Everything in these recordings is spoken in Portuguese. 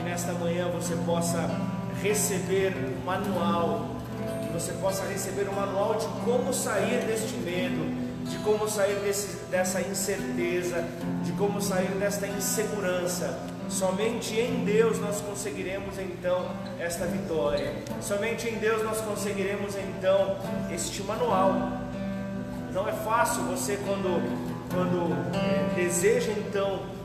que nesta manhã você possa receber o manual, que você possa receber o manual de como sair deste medo, de como sair desse, dessa incerteza, de como sair desta insegurança. Somente em Deus nós conseguiremos então esta vitória. Somente em Deus nós conseguiremos então este manual. Não é fácil você quando, quando é, deseja então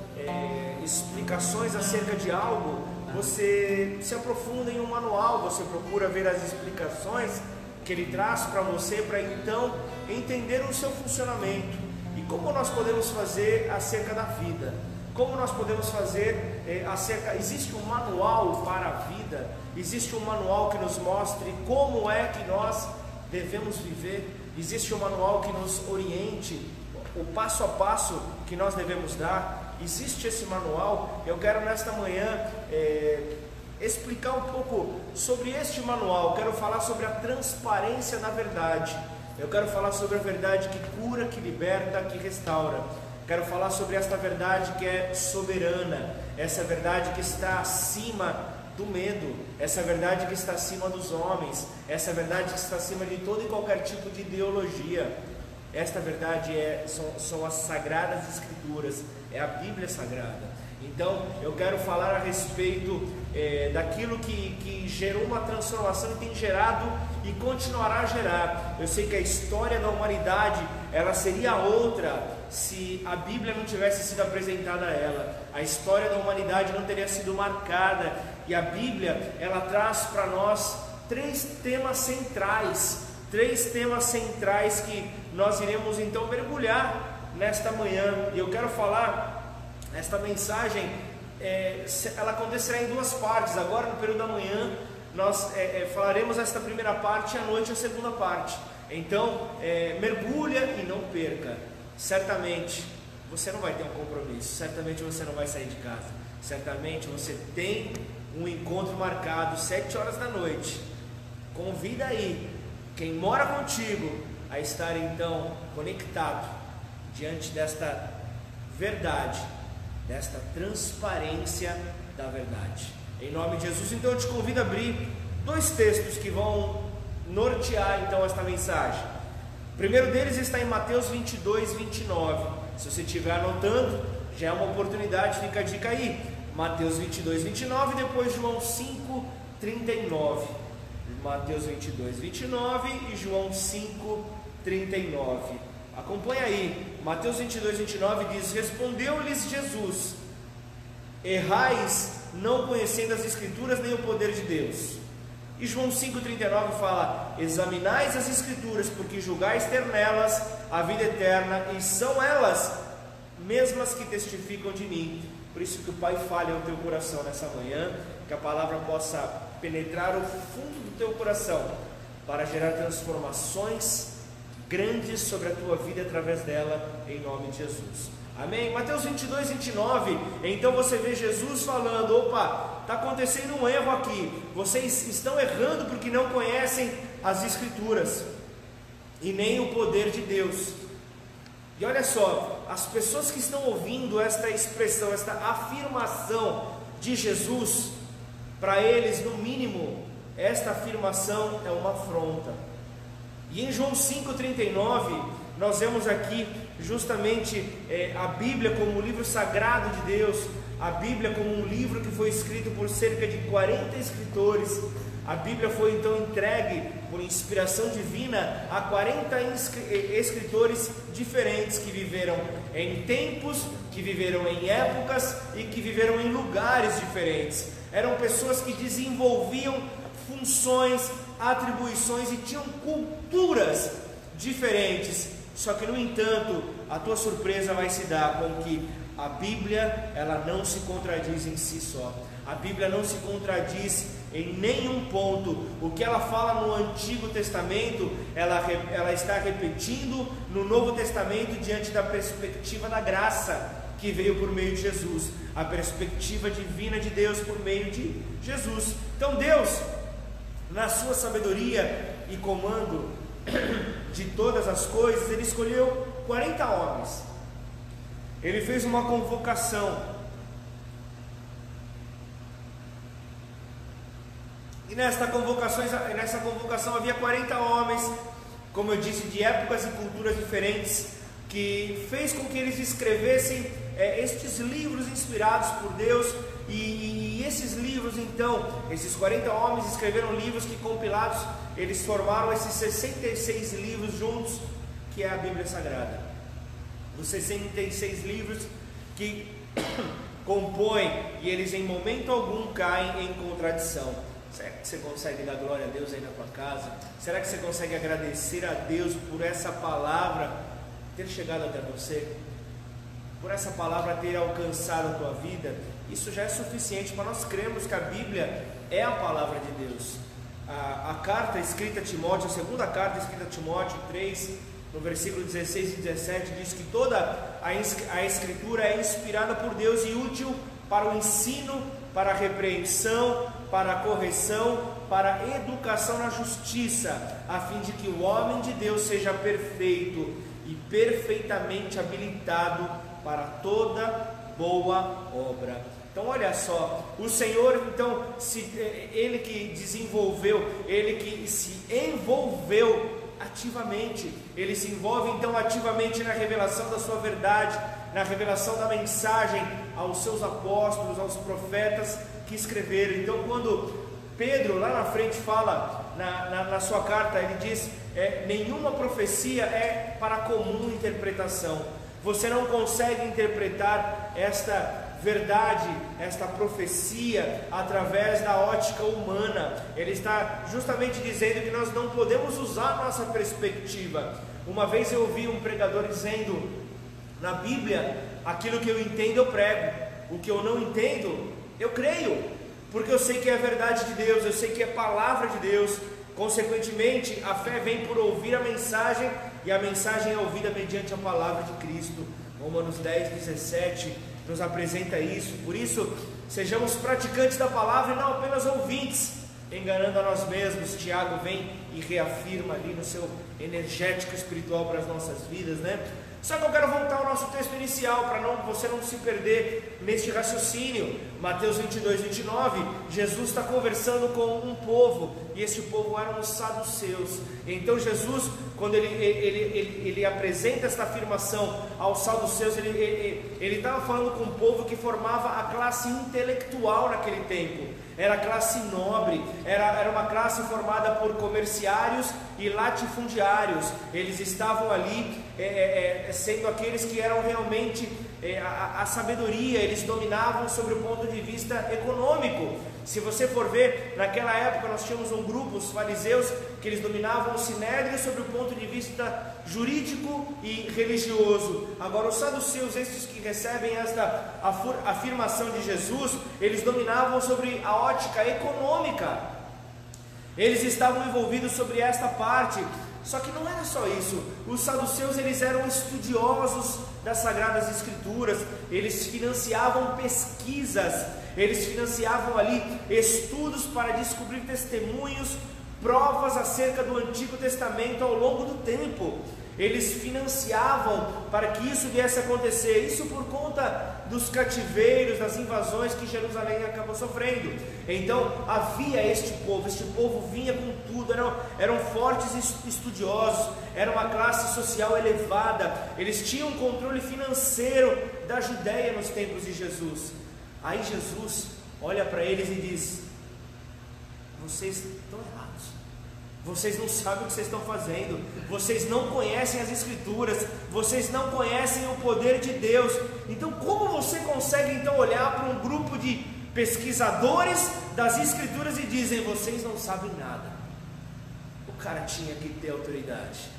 explicações acerca de algo, você se aprofunda em um manual, você procura ver as explicações que ele traz para você para então entender o seu funcionamento e como nós podemos fazer acerca da vida. Como nós podemos fazer é, acerca. Existe um manual para a vida, existe um manual que nos mostre como é que nós devemos viver, existe um manual que nos oriente o passo a passo que nós devemos dar. Existe esse manual. Eu quero nesta manhã é, explicar um pouco sobre este manual. Quero falar sobre a transparência da verdade. Eu quero falar sobre a verdade que cura, que liberta, que restaura. Quero falar sobre esta verdade que é soberana, essa verdade que está acima do medo, essa verdade que está acima dos homens, essa verdade que está acima de todo e qualquer tipo de ideologia. Esta verdade é, são, são as sagradas escrituras, é a Bíblia Sagrada. Então, eu quero falar a respeito é, daquilo que, que gerou uma transformação e tem gerado e continuará a gerar. Eu sei que a história da humanidade ela seria outra se a Bíblia não tivesse sido apresentada a ela. A história da humanidade não teria sido marcada e a Bíblia ela traz para nós três temas centrais, três temas centrais que nós iremos então mergulhar nesta manhã. E eu quero falar esta mensagem, é, ela acontecerá em duas partes. Agora, no período da manhã, nós é, é, falaremos esta primeira parte e à noite a segunda parte. Então, é, mergulha e não perca. Certamente você não vai ter um compromisso, certamente você não vai sair de casa, certamente você tem um encontro marcado sete horas da noite. Convida aí quem mora contigo a estar então conectado diante desta verdade desta transparência da verdade. Em nome de Jesus, então eu te convido a abrir dois textos que vão nortear então esta mensagem. O primeiro deles está em Mateus 22, 29. Se você estiver anotando, já é uma oportunidade, fica a dica aí. Mateus 22, 29, depois João 5, 39. Mateus 22, 29 e João 5, 39. Acompanha aí, Mateus 22, 29 diz: Respondeu-lhes Jesus: Errais, não conhecendo as Escrituras nem o poder de Deus. E João 5,39 fala: Examinais as Escrituras, porque julgais ter nelas a vida eterna, e são elas mesmas que testificam de mim. Por isso que o Pai fale ao teu coração nessa manhã, que a palavra possa penetrar o fundo do teu coração, para gerar transformações grandes sobre a tua vida através dela, em nome de Jesus. Amém? Mateus 22, 29. Então você vê Jesus falando: opa, está acontecendo um erro aqui. Vocês estão errando porque não conhecem as Escrituras e nem o poder de Deus. E olha só, as pessoas que estão ouvindo esta expressão, esta afirmação de Jesus, para eles, no mínimo, esta afirmação é uma afronta. E em João 5,39, nós vemos aqui justamente é, a Bíblia como um livro sagrado de Deus, a Bíblia como um livro que foi escrito por cerca de 40 escritores. A Bíblia foi então entregue por inspiração divina a 40 escritores diferentes que viveram em tempos, que viveram em épocas e que viveram em lugares diferentes. Eram pessoas que desenvolviam funções, atribuições e tinham culturas diferentes. Só que no entanto, a tua surpresa vai se dar com que a Bíblia, ela não se contradiz em si só. A Bíblia não se contradiz em nenhum ponto. O que ela fala no Antigo Testamento, ela, ela está repetindo no Novo Testamento diante da perspectiva da graça que veio por meio de Jesus, a perspectiva divina de Deus por meio de Jesus. Então Deus, na sua sabedoria e comando de todas as coisas, ele escolheu 40 homens. Ele fez uma convocação. E nesta convocação, nessa convocação havia 40 homens, como eu disse, de épocas e culturas diferentes, que fez com que eles escrevessem é, estes livros inspirados por Deus. E, e, esses livros, então, esses 40 homens escreveram livros que, compilados, eles formaram esses 66 livros juntos, que é a Bíblia Sagrada. Os 66 livros que compõem e eles em momento algum caem em contradição. Será que você consegue dar glória a Deus aí na tua casa? Será que você consegue agradecer a Deus por essa palavra ter chegado até você? Por essa palavra ter alcançado a tua vida? Isso já é suficiente para nós crermos que a Bíblia é a palavra de Deus. A, a carta escrita a Timóteo, a segunda carta escrita a Timóteo 3, no versículo 16 e 17, diz que toda a, a Escritura é inspirada por Deus e útil para o ensino, para a repreensão, para a correção, para a educação na justiça, a fim de que o homem de Deus seja perfeito e perfeitamente habilitado para toda boa obra. Então olha só, o Senhor então se, eh, ele que desenvolveu, ele que se envolveu ativamente, ele se envolve então ativamente na revelação da sua verdade, na revelação da mensagem aos seus apóstolos, aos profetas que escreveram. Então, quando Pedro lá na frente fala na, na, na sua carta, ele diz: é, nenhuma profecia é para comum interpretação. Você não consegue interpretar esta verdade, esta profecia através da ótica humana. Ele está justamente dizendo que nós não podemos usar nossa perspectiva. Uma vez eu ouvi um pregador dizendo na Bíblia, aquilo que eu entendo eu prego, o que eu não entendo eu creio, porque eu sei que é a verdade de Deus, eu sei que é palavra de Deus. Consequentemente, a fé vem por ouvir a mensagem e a mensagem é ouvida mediante a palavra de Cristo. Romanos 10, 17 nos apresenta isso. Por isso, sejamos praticantes da palavra e não apenas ouvintes, enganando a nós mesmos. Tiago vem e reafirma ali no seu energético espiritual para as nossas vidas, né? Só que eu quero voltar ao nosso texto inicial, para não, você não se perder neste raciocínio. Mateus 22, 29, Jesus está conversando com um povo, e esse povo eram os saduceus. Então Jesus, quando ele, ele, ele, ele apresenta esta afirmação aos saduceus, ele estava falando com um povo que formava a classe intelectual naquele tempo. Era classe nobre, era, era uma classe formada por comerciários e latifundiários. Eles estavam ali é, é, é, sendo aqueles que eram realmente a, a, sabedoria, eles dominavam sobre o ponto de vista econômico. Se você for ver, naquela época nós tínhamos um grupo, os fariseus, que eles dominavam o sinédrio sobre o ponto de vista jurídico e religioso. Agora, os saduceus, esses que recebem esta afirmação de Jesus, eles dominavam sobre a ótica econômica. Eles estavam envolvidos sobre esta parte só que não era só isso. Os saduceus eles eram estudiosos das sagradas escrituras. Eles financiavam pesquisas. Eles financiavam ali estudos para descobrir testemunhos, provas acerca do Antigo Testamento ao longo do tempo. Eles financiavam para que isso viesse a acontecer, isso por conta dos cativeiros, das invasões que Jerusalém acabou sofrendo. Então havia este povo, este povo vinha com tudo, eram, eram fortes estudiosos, era uma classe social elevada, eles tinham controle financeiro da Judéia nos tempos de Jesus. Aí Jesus olha para eles e diz: Vocês estão errados. Vocês não sabem o que vocês estão fazendo, vocês não conhecem as Escrituras, vocês não conhecem o poder de Deus. Então, como você consegue então olhar para um grupo de pesquisadores das Escrituras e dizem: vocês não sabem nada? O cara tinha que ter autoridade.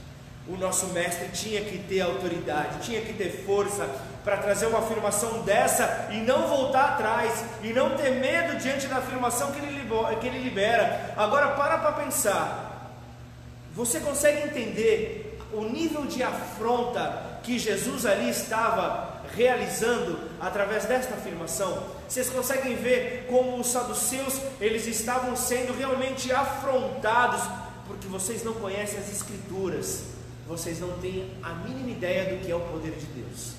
O nosso mestre tinha que ter autoridade, tinha que ter força para trazer uma afirmação dessa e não voltar atrás e não ter medo diante da afirmação que ele, que ele libera. Agora para para pensar. Você consegue entender o nível de afronta que Jesus ali estava realizando através desta afirmação? Vocês conseguem ver como os saduceus eles estavam sendo realmente afrontados porque vocês não conhecem as escrituras, vocês não têm a mínima ideia do que é o poder de Deus.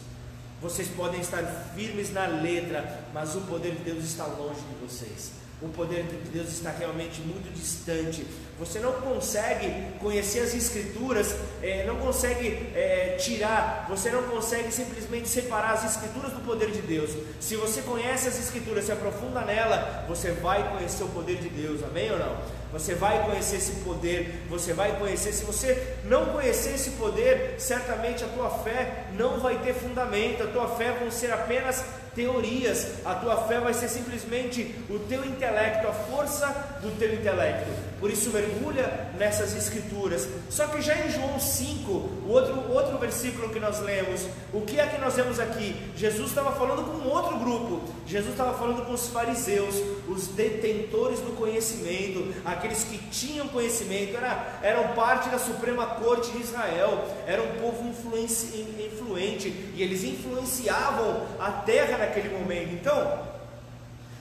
Vocês podem estar firmes na letra, mas o poder de Deus está longe de vocês. O poder de Deus está realmente muito distante. Você não consegue conhecer as Escrituras, é, não consegue é, tirar, você não consegue simplesmente separar as Escrituras do poder de Deus. Se você conhece as Escrituras, se aprofunda nela, você vai conhecer o poder de Deus, amém ou não? Você vai conhecer esse poder, você vai conhecer. Se você não conhecer esse poder, certamente a tua fé não vai ter fundamento, a tua fé vão ser apenas teorias, a tua fé vai ser simplesmente o teu intelecto, a força do teu intelecto. Por isso mergulha nessas escrituras. Só que já em João 5, o outro, outro versículo que nós lemos, o que é que nós vemos aqui? Jesus estava falando com outro grupo. Jesus estava falando com os fariseus, os detentores do conhecimento, aqueles que tinham conhecimento, era, eram parte da Suprema Corte de Israel, era um povo influente e eles influenciavam a terra naquele momento. Então,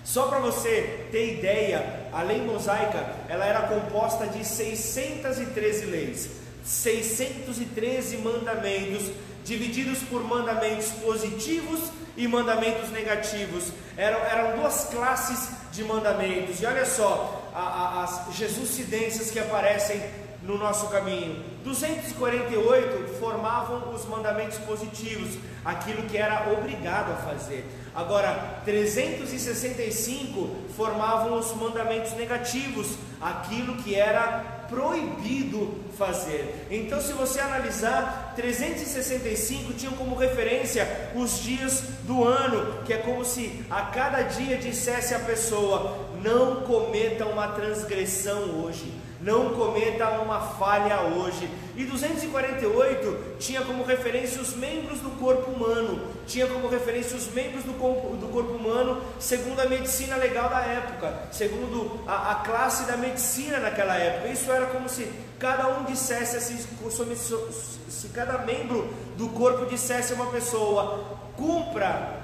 só para você ter ideia, a lei mosaica ela era composta de 613 leis, 613 mandamentos, divididos por mandamentos positivos e mandamentos negativos. Eram, eram duas classes de mandamentos. E olha só, a, a, as jesucidências que aparecem no nosso caminho. 248 formavam os mandamentos positivos, aquilo que era obrigado a fazer. Agora, 365 formavam os mandamentos negativos, aquilo que era proibido fazer. Então, se você analisar, 365 tinham como referência os dias do ano, que é como se a cada dia dissesse a pessoa: não cometa uma transgressão hoje não cometa uma falha hoje. E 248 tinha como referência os membros do corpo humano, tinha como referência os membros do corpo, do corpo humano segundo a medicina legal da época, segundo a, a classe da medicina naquela época. Isso era como se cada um dissesse assim, se cada membro do corpo dissesse a uma pessoa: cumpra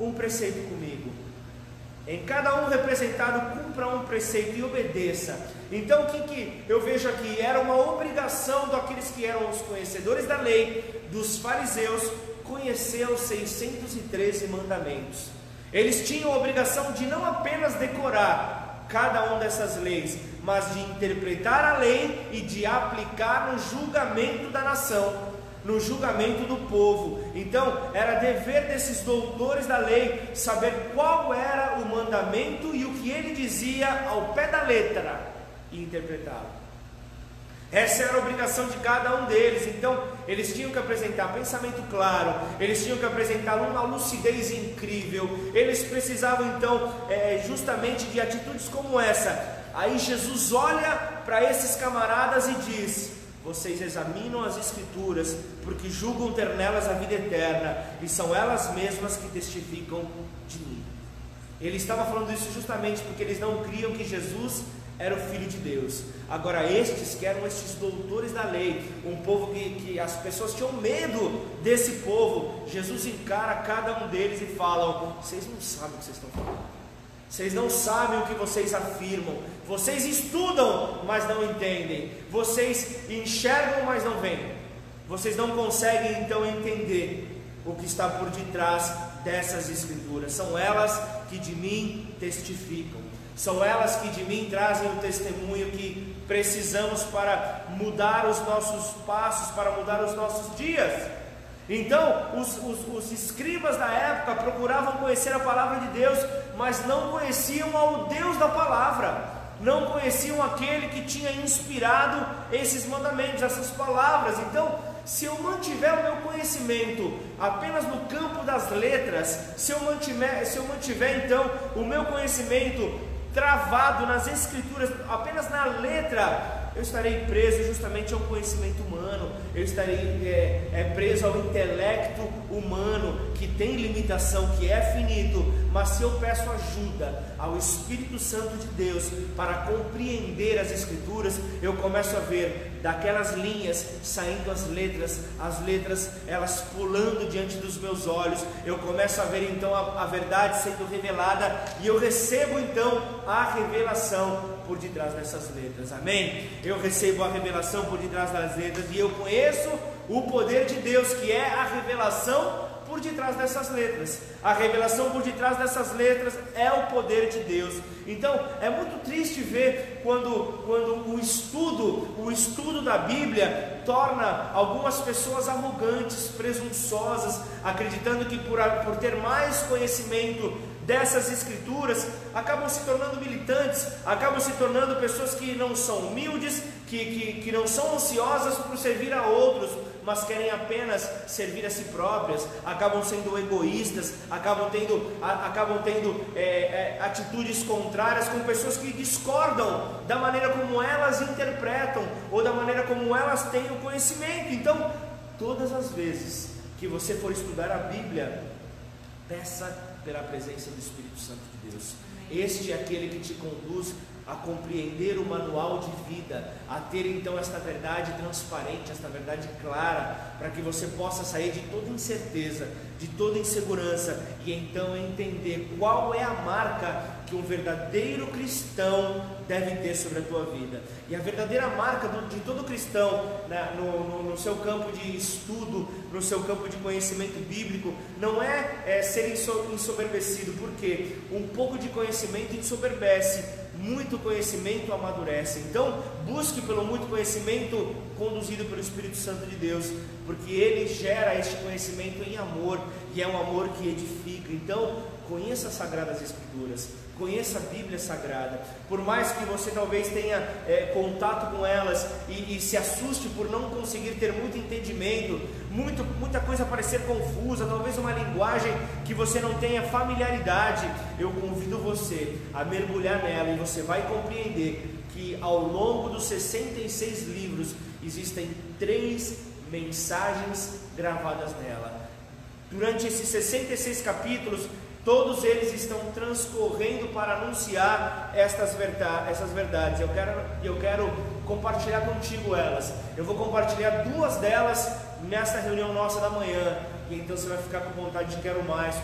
um preceito comigo. Em cada um representado, cumpra um preceito e obedeça. Então, o que, que eu vejo aqui? Era uma obrigação daqueles que eram os conhecedores da lei, dos fariseus, conhecer os 613 mandamentos. Eles tinham a obrigação de não apenas decorar cada uma dessas leis, mas de interpretar a lei e de aplicar no julgamento da nação no julgamento do povo. Então, era dever desses doutores da lei saber qual era o mandamento e o que ele dizia ao pé da letra e interpretá-lo. Essa era a obrigação de cada um deles. Então, eles tinham que apresentar pensamento claro, eles tinham que apresentar uma lucidez incrível. Eles precisavam, então, é, justamente de atitudes como essa. Aí Jesus olha para esses camaradas e diz: vocês examinam as Escrituras, porque julgam ter nelas a vida eterna, e são elas mesmas que testificam de mim. Ele estava falando isso justamente porque eles não criam que Jesus era o Filho de Deus. Agora, estes que eram estes doutores da lei, um povo que, que as pessoas tinham medo desse povo, Jesus encara cada um deles e fala: Vocês não sabem o que vocês estão falando. Vocês não sabem o que vocês afirmam. Vocês estudam, mas não entendem. Vocês enxergam, mas não veem. Vocês não conseguem então entender o que está por detrás dessas escrituras. São elas que de mim testificam. São elas que de mim trazem o testemunho que precisamos para mudar os nossos passos, para mudar os nossos dias. Então, os, os, os, escribas da época procuravam conhecer a palavra de Deus, mas não conheciam ao Deus da palavra, não conheciam aquele que tinha inspirado esses mandamentos, essas palavras. Então, se eu mantiver o meu conhecimento apenas no campo das letras, se eu mantiver, se eu mantiver então o meu conhecimento travado nas escrituras, apenas na letra, eu estarei preso justamente ao conhecimento humano, eu estarei é, é, preso ao intelecto humano, que tem limitação, que é finito, mas se eu peço ajuda ao Espírito Santo de Deus para compreender as Escrituras, eu começo a ver daquelas linhas saindo as letras, as letras elas pulando diante dos meus olhos, eu começo a ver então a, a verdade sendo revelada e eu recebo então a revelação por detrás dessas letras, amém? Eu recebo a revelação por detrás das letras e eu conheço o poder de Deus, que é a revelação por detrás dessas letras. A revelação por detrás dessas letras é o poder de Deus. Então, é muito triste ver quando, quando o estudo, o estudo da Bíblia torna algumas pessoas arrogantes, presunçosas, acreditando que por, por ter mais conhecimento dessas escrituras acabam se tornando militantes, acabam se tornando pessoas que não são humildes, que, que, que não são ansiosas por servir a outros, mas querem apenas servir a si próprias, acabam sendo egoístas, acabam tendo, a, acabam tendo é, é, atitudes contrárias com pessoas que discordam da maneira como elas interpretam ou da maneira como elas têm o conhecimento. Então, todas as vezes que você for estudar a Bíblia, peça pela presença do Espírito Santo de Deus. Este é aquele que te conduz a compreender o manual de vida, a ter então esta verdade transparente, esta verdade clara, para que você possa sair de toda incerteza, de toda insegurança e então entender qual é a marca que um verdadeiro cristão deve ter sobre a tua vida. E a verdadeira marca do, de todo cristão né, no, no, no, seu campo de estudo, no seu campo de conhecimento bíblico, não é, é ser ensoberbecido, porque um pouco de conhecimento ensoberbece muito conhecimento amadurece. Então, busque pelo muito conhecimento conduzido pelo Espírito Santo de Deus, porque ele gera este conhecimento em amor e é um amor que edifica. Então, conheça as Sagradas Escrituras, conheça a Bíblia Sagrada. Por mais que você talvez tenha é, contato com elas e, e, se assuste por não conseguir ter muito entendimento, muito, muita coisa parecer confusa, talvez uma linguagem que você não tenha familiaridade, eu convido você a mergulhar nela e você vai compreender que ao longo dos 66 livros existem três mensagens gravadas nela. Durante esses 66 capítulos, Todos eles estão transcorrendo para anunciar estas verdades, essas verdades. Eu quero, eu quero compartilhar contigo elas. Eu vou compartilhar duas delas nesta reunião nossa da manhã. E então você vai ficar com vontade de quero mais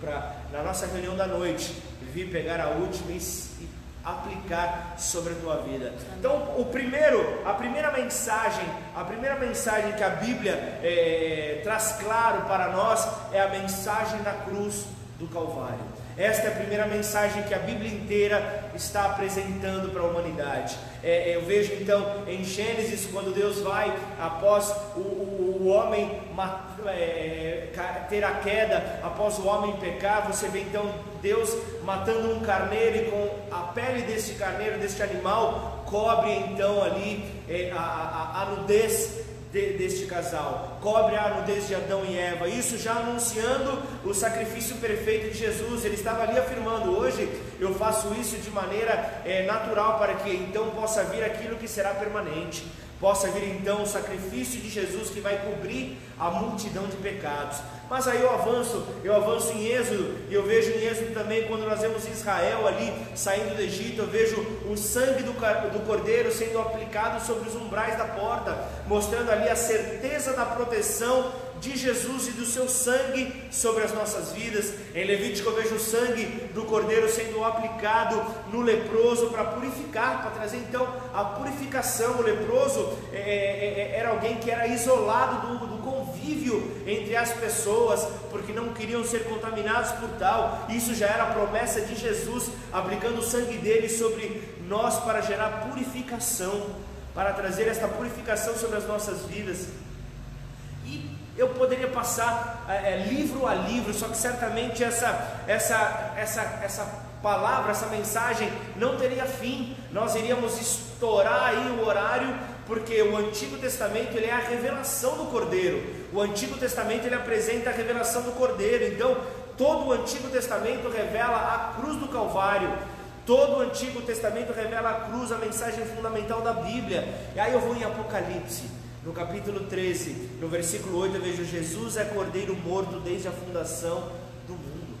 para na nossa reunião da noite vir pegar a última e, e aplicar sobre a tua vida. Então, o primeiro, a primeira mensagem, a primeira mensagem que a Bíblia é, traz claro para nós é a mensagem da cruz do Calvário. Esta é a primeira mensagem que a Bíblia inteira está apresentando para a humanidade. É, é eu vejo então em Gênesis, quando Deus vai, após o, o, o homem é, ter a queda, após o homem pecar, você vê então Deus matando um carneiro e com a pele deste carneiro, deste animal, cobre então ali é, a, a, a nudez de, deste casal, cobre a nudez de Adão e Eva, isso já anunciando o sacrifício perfeito de Jesus. Ele estava ali afirmando: hoje eu faço isso de maneira é, natural para que então possa vir aquilo que será permanente. Possa vir então o sacrifício de Jesus que vai cobrir a multidão de pecados. Mas aí eu avanço, eu avanço em Êxodo, e eu vejo em Êxodo também, quando nós vemos Israel ali saindo do Egito, eu vejo o sangue do, do cordeiro sendo aplicado sobre os umbrais da porta, mostrando ali a certeza da proteção de Jesus e do seu sangue sobre as nossas vidas. Em Levítico eu vejo o sangue do cordeiro sendo aplicado no leproso para purificar, para trazer então a purificação. O leproso é, é, é, era alguém que era isolado do, do convívio entre as pessoas, porque não queriam ser contaminados por tal. Isso já era a promessa de Jesus, aplicando o sangue dele sobre nós para gerar purificação, para trazer esta purificação sobre as nossas vidas. Eu poderia passar é, é, livro a livro, só que certamente essa, essa, essa, essa palavra, essa mensagem não teria fim. Nós iríamos estourar aí o horário, porque o Antigo Testamento ele é a revelação do Cordeiro. O Antigo Testamento ele apresenta a revelação do Cordeiro. Então, todo o Antigo Testamento revela a cruz do Calvário. Todo o Antigo Testamento revela a cruz, a mensagem fundamental da Bíblia. E aí eu vou em Apocalipse. No capítulo 13, no versículo 8, eu vejo Jesus é cordeiro morto desde a fundação do mundo.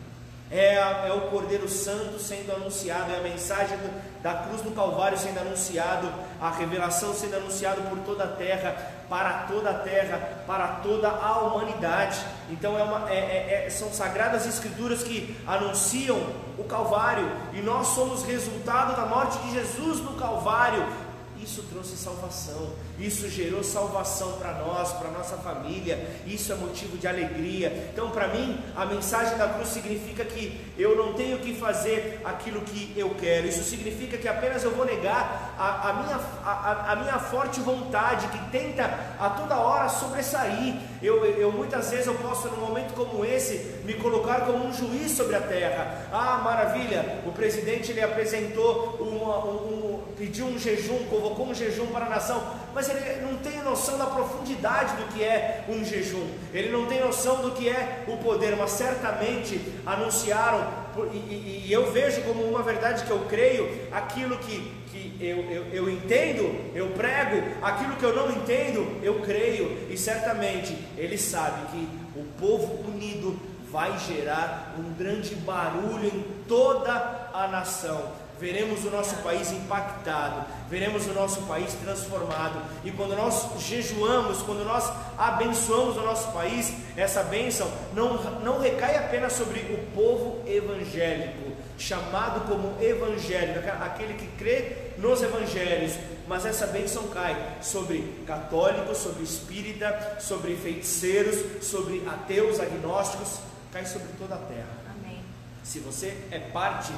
É, é o Cordeiro Santo sendo anunciado, é a mensagem do, da cruz do Calvário sendo anunciado, a revelação sendo anunciada por toda a terra, para toda a terra, para toda a humanidade. Então é uma, é, é, é são sagradas escrituras que anunciam o Calvário, e nós somos resultado da morte de Jesus no Calvário isso trouxe salvação, isso gerou salvação para nós, para nossa família, isso é motivo de alegria. Então, para mim, a mensagem da cruz significa que eu não tenho que fazer aquilo que eu quero, isso significa que apenas eu vou negar a, a minha, a, a, minha forte vontade que tenta a toda hora sobressair. Eu, eu muitas vezes eu posso, num momento como esse, me colocar como um juiz sobre a terra. Ah, maravilha! O presidente ele apresentou uma, um, pediu um jejum, convocou um jejum para a nação, mas ele não tem noção da profundidade do que é um jejum, ele não tem noção do que é o poder, mas certamente anunciaram, e, e, e eu vejo como uma verdade que eu creio, aquilo que, que eu, eu, eu entendo, eu prego, aquilo que eu não entendo, eu creio, e certamente ele sabe que o povo unido vai gerar um grande barulho em toda a nação veremos o nosso país impactado, veremos o nosso país transformado. E quando nós jejuamos, quando nós abençoamos o nosso país, essa bênção não, não recai apenas sobre o povo evangélico, chamado como evangélico, aquele que crê nos evangelhos, mas essa bênção cai sobre católicos, sobre espírita, sobre feiticeiros, sobre ateus, agnósticos, cai sobre toda a terra. Amém. Se você é parte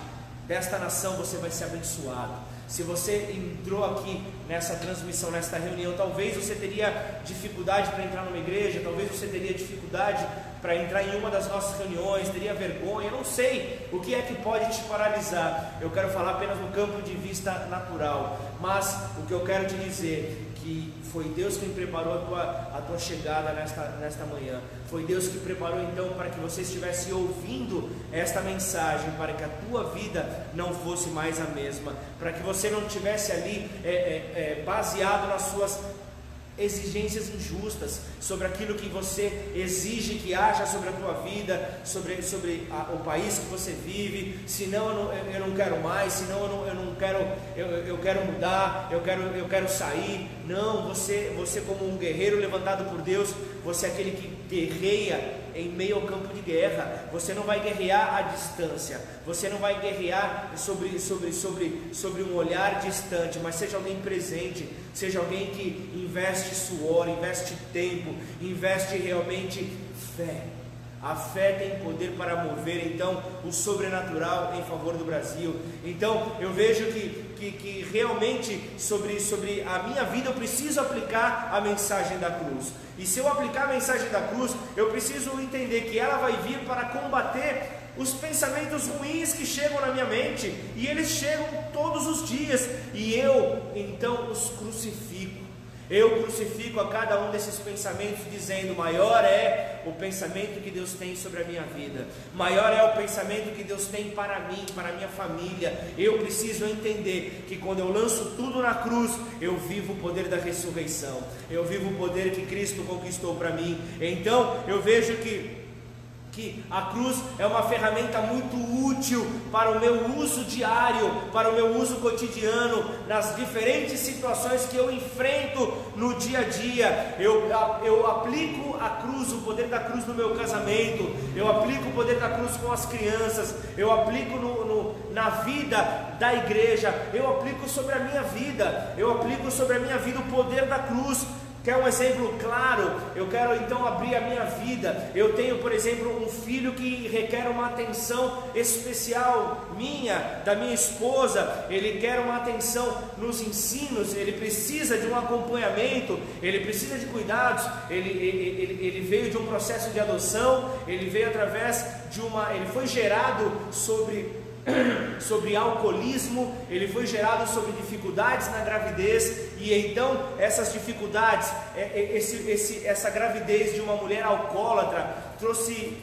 desta nação você vai ser abençoado. Se você entrou aqui nessa transmissão, nesta reunião, talvez você teria dificuldade para entrar numa igreja, talvez você teria dificuldade para entrar em uma das nossas reuniões, teria vergonha, não sei o que é que pode te paralisar. Eu quero falar apenas no campo de vista natural, mas o que eu quero te dizer que foi Deus quem preparou a tua, a tua chegada nesta, nesta manhã. Foi Deus que preparou então para que você estivesse ouvindo esta mensagem, para que a tua vida não fosse mais a mesma, para que você não tivesse ali é, é, é, baseado nas suas exigências injustas, sobre aquilo que você exige que haja sobre a tua vida, sobre, sobre a, o país que você vive, senão eu não, eu não quero mais, senão eu não, eu não quero, eu, eu quero mudar, eu quero, eu quero sair. Não, você, você como um guerreiro levantado por Deus, você é aquele que guerreia em meio ao campo de guerra. Você não vai guerrear à distância. Você não vai guerrear sobre, sobre, sobre, sobre um olhar distante, mas seja alguém presente, seja alguém que investe suor, investe tempo, investe realmente fé. A fé tem poder para mover então o sobrenatural em favor do Brasil. Então eu vejo que, que, que, realmente sobre, sobre a minha vida eu preciso aplicar a mensagem da cruz. E se eu aplicar a mensagem da cruz, eu preciso entender que ela vai vir para combater os pensamentos ruins que chegam na minha mente, e eles chegam todos os dias, e eu então os crucifico. Eu crucifico a cada um desses pensamentos, dizendo: maior é o pensamento que Deus tem sobre a minha vida, maior é o pensamento que Deus tem para mim, para a minha família. Eu preciso entender que quando eu lanço tudo na cruz, eu vivo o poder da ressurreição, eu vivo o poder que Cristo conquistou para mim. Então eu vejo que que a cruz é uma ferramenta muito útil para o meu uso diário, para o meu uso cotidiano, nas diferentes situações que eu enfrento no dia a dia. Eu, eu aplico a cruz, o poder da cruz no meu casamento, eu aplico o poder da cruz com as crianças, eu aplico no, no, na vida da igreja, eu aplico sobre a minha vida, eu aplico sobre a minha vida o poder da cruz. Quer um exemplo claro? Eu quero então abrir a minha vida. Eu tenho, por exemplo, um filho que requer uma atenção especial minha, da minha esposa. Ele quer uma atenção nos ensinos, ele precisa de um acompanhamento, ele precisa de cuidados. Ele, ele, ele, ele veio de um processo de adoção, ele veio através de uma. Ele foi gerado sobre sobre alcoolismo, ele foi gerado sobre dificuldades na gravidez, e então essas dificuldades, é, é, esse, esse, essa gravidez de uma mulher alcoólatra trouxe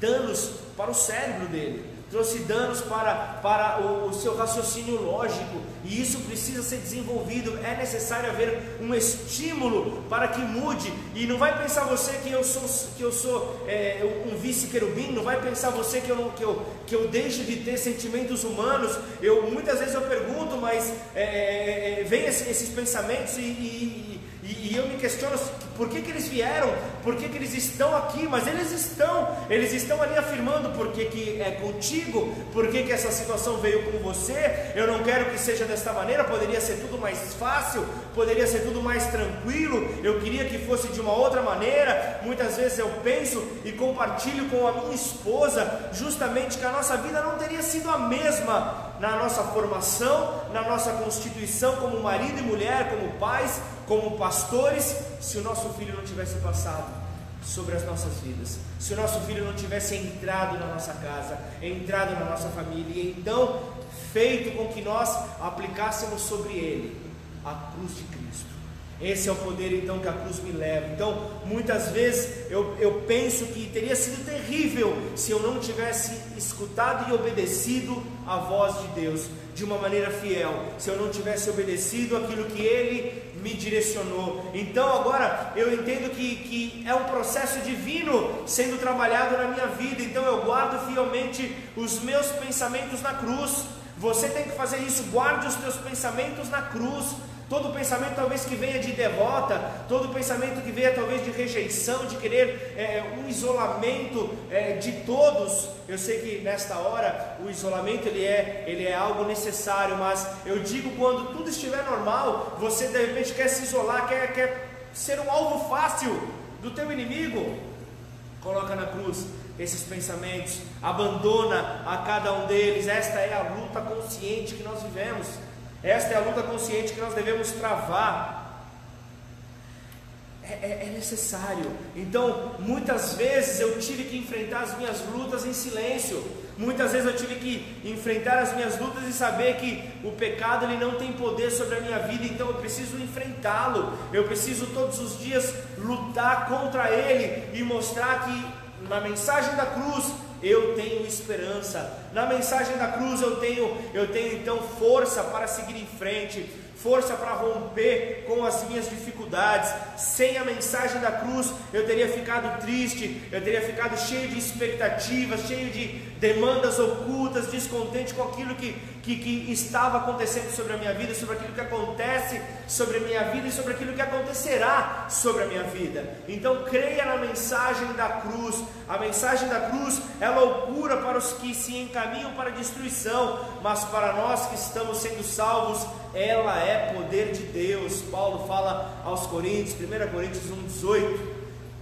danos para o cérebro dele trouxe danos para, para o, o, seu raciocínio lógico, e isso precisa ser desenvolvido. É necessário haver um estímulo para que mude. E não vai pensar você que eu sou, que eu sou é, um vice-querubim, não vai pensar você que eu, que, eu, que eu deixo de ter sentimentos humanos. Eu Muitas vezes eu pergunto, mas é, é, é vem esses, esses pensamentos e, e e E, eu me questiono por que, que eles vieram, por que, que eles estão aqui, mas eles estão, eles estão ali afirmando por que, que é contigo, por que, que essa situação veio com você. Eu não quero que seja desta maneira, poderia ser tudo mais fácil, poderia ser tudo mais tranquilo, eu queria que fosse de uma outra maneira. Muitas vezes eu penso e compartilho com a minha esposa, justamente que a nossa vida não teria sido a mesma na nossa formação, na nossa constituição como marido e mulher, como pais, como pastores, se o nosso filho não tivesse passado sobre as nossas vidas, se o nosso filho não tivesse entrado na nossa casa, entrado na nossa família, e então feito com que nós aplicássemos sobre ele a cruz de Cristo. Esse é o poder então que a cruz me leva. Então, muitas vezes eu, eu penso que teria sido terrível se eu não tivesse escutado e obedecido a voz de Deus de uma maneira fiel, se eu não tivesse obedecido aquilo que Ele me direcionou. Então agora eu entendo que, que é um processo divino sendo trabalhado na minha vida. Então eu guardo fielmente os meus pensamentos na cruz. Você tem que fazer isso, guarde os teus pensamentos na cruz. Todo pensamento talvez que venha de derrota, todo pensamento que venha talvez de rejeição, de querer é, um isolamento é, de todos. Eu sei que nesta hora o isolamento ele é, ele é algo necessário, mas eu digo quando tudo estiver normal, você de repente quer se isolar, quer, quer ser um alvo fácil do teu inimigo, coloca na cruz esses pensamentos, abandona a cada um deles. Esta é a luta consciente que nós vivemos. Esta é a luta consciente que nós devemos travar. É, é, é, necessário. Então, muitas vezes eu tive que enfrentar as minhas lutas em silêncio. Muitas vezes eu tive que enfrentar as minhas lutas e saber que o pecado ele não tem poder sobre a minha vida. Então, eu preciso enfrentá-lo. Eu preciso todos os dias lutar contra ele e mostrar que na mensagem da cruz eu tenho esperança. Na mensagem da cruz eu tenho, eu tenho então força para seguir em frente força para romper com as minhas dificuldades. Sem a mensagem da cruz, eu teria ficado triste, eu teria ficado cheio de expectativas, cheio de demandas ocultas, descontente com aquilo que, que, que estava acontecendo sobre a minha vida, sobre aquilo que acontece sobre a minha vida e sobre aquilo que acontecerá sobre a minha vida. Então, creia na mensagem da cruz. A mensagem da cruz é loucura para os que se encaminham para a destruição, mas para nós que estamos sendo salvos, ela é poder de Deus. Paulo fala aos Coríntios, 1 Coríntios 1,18.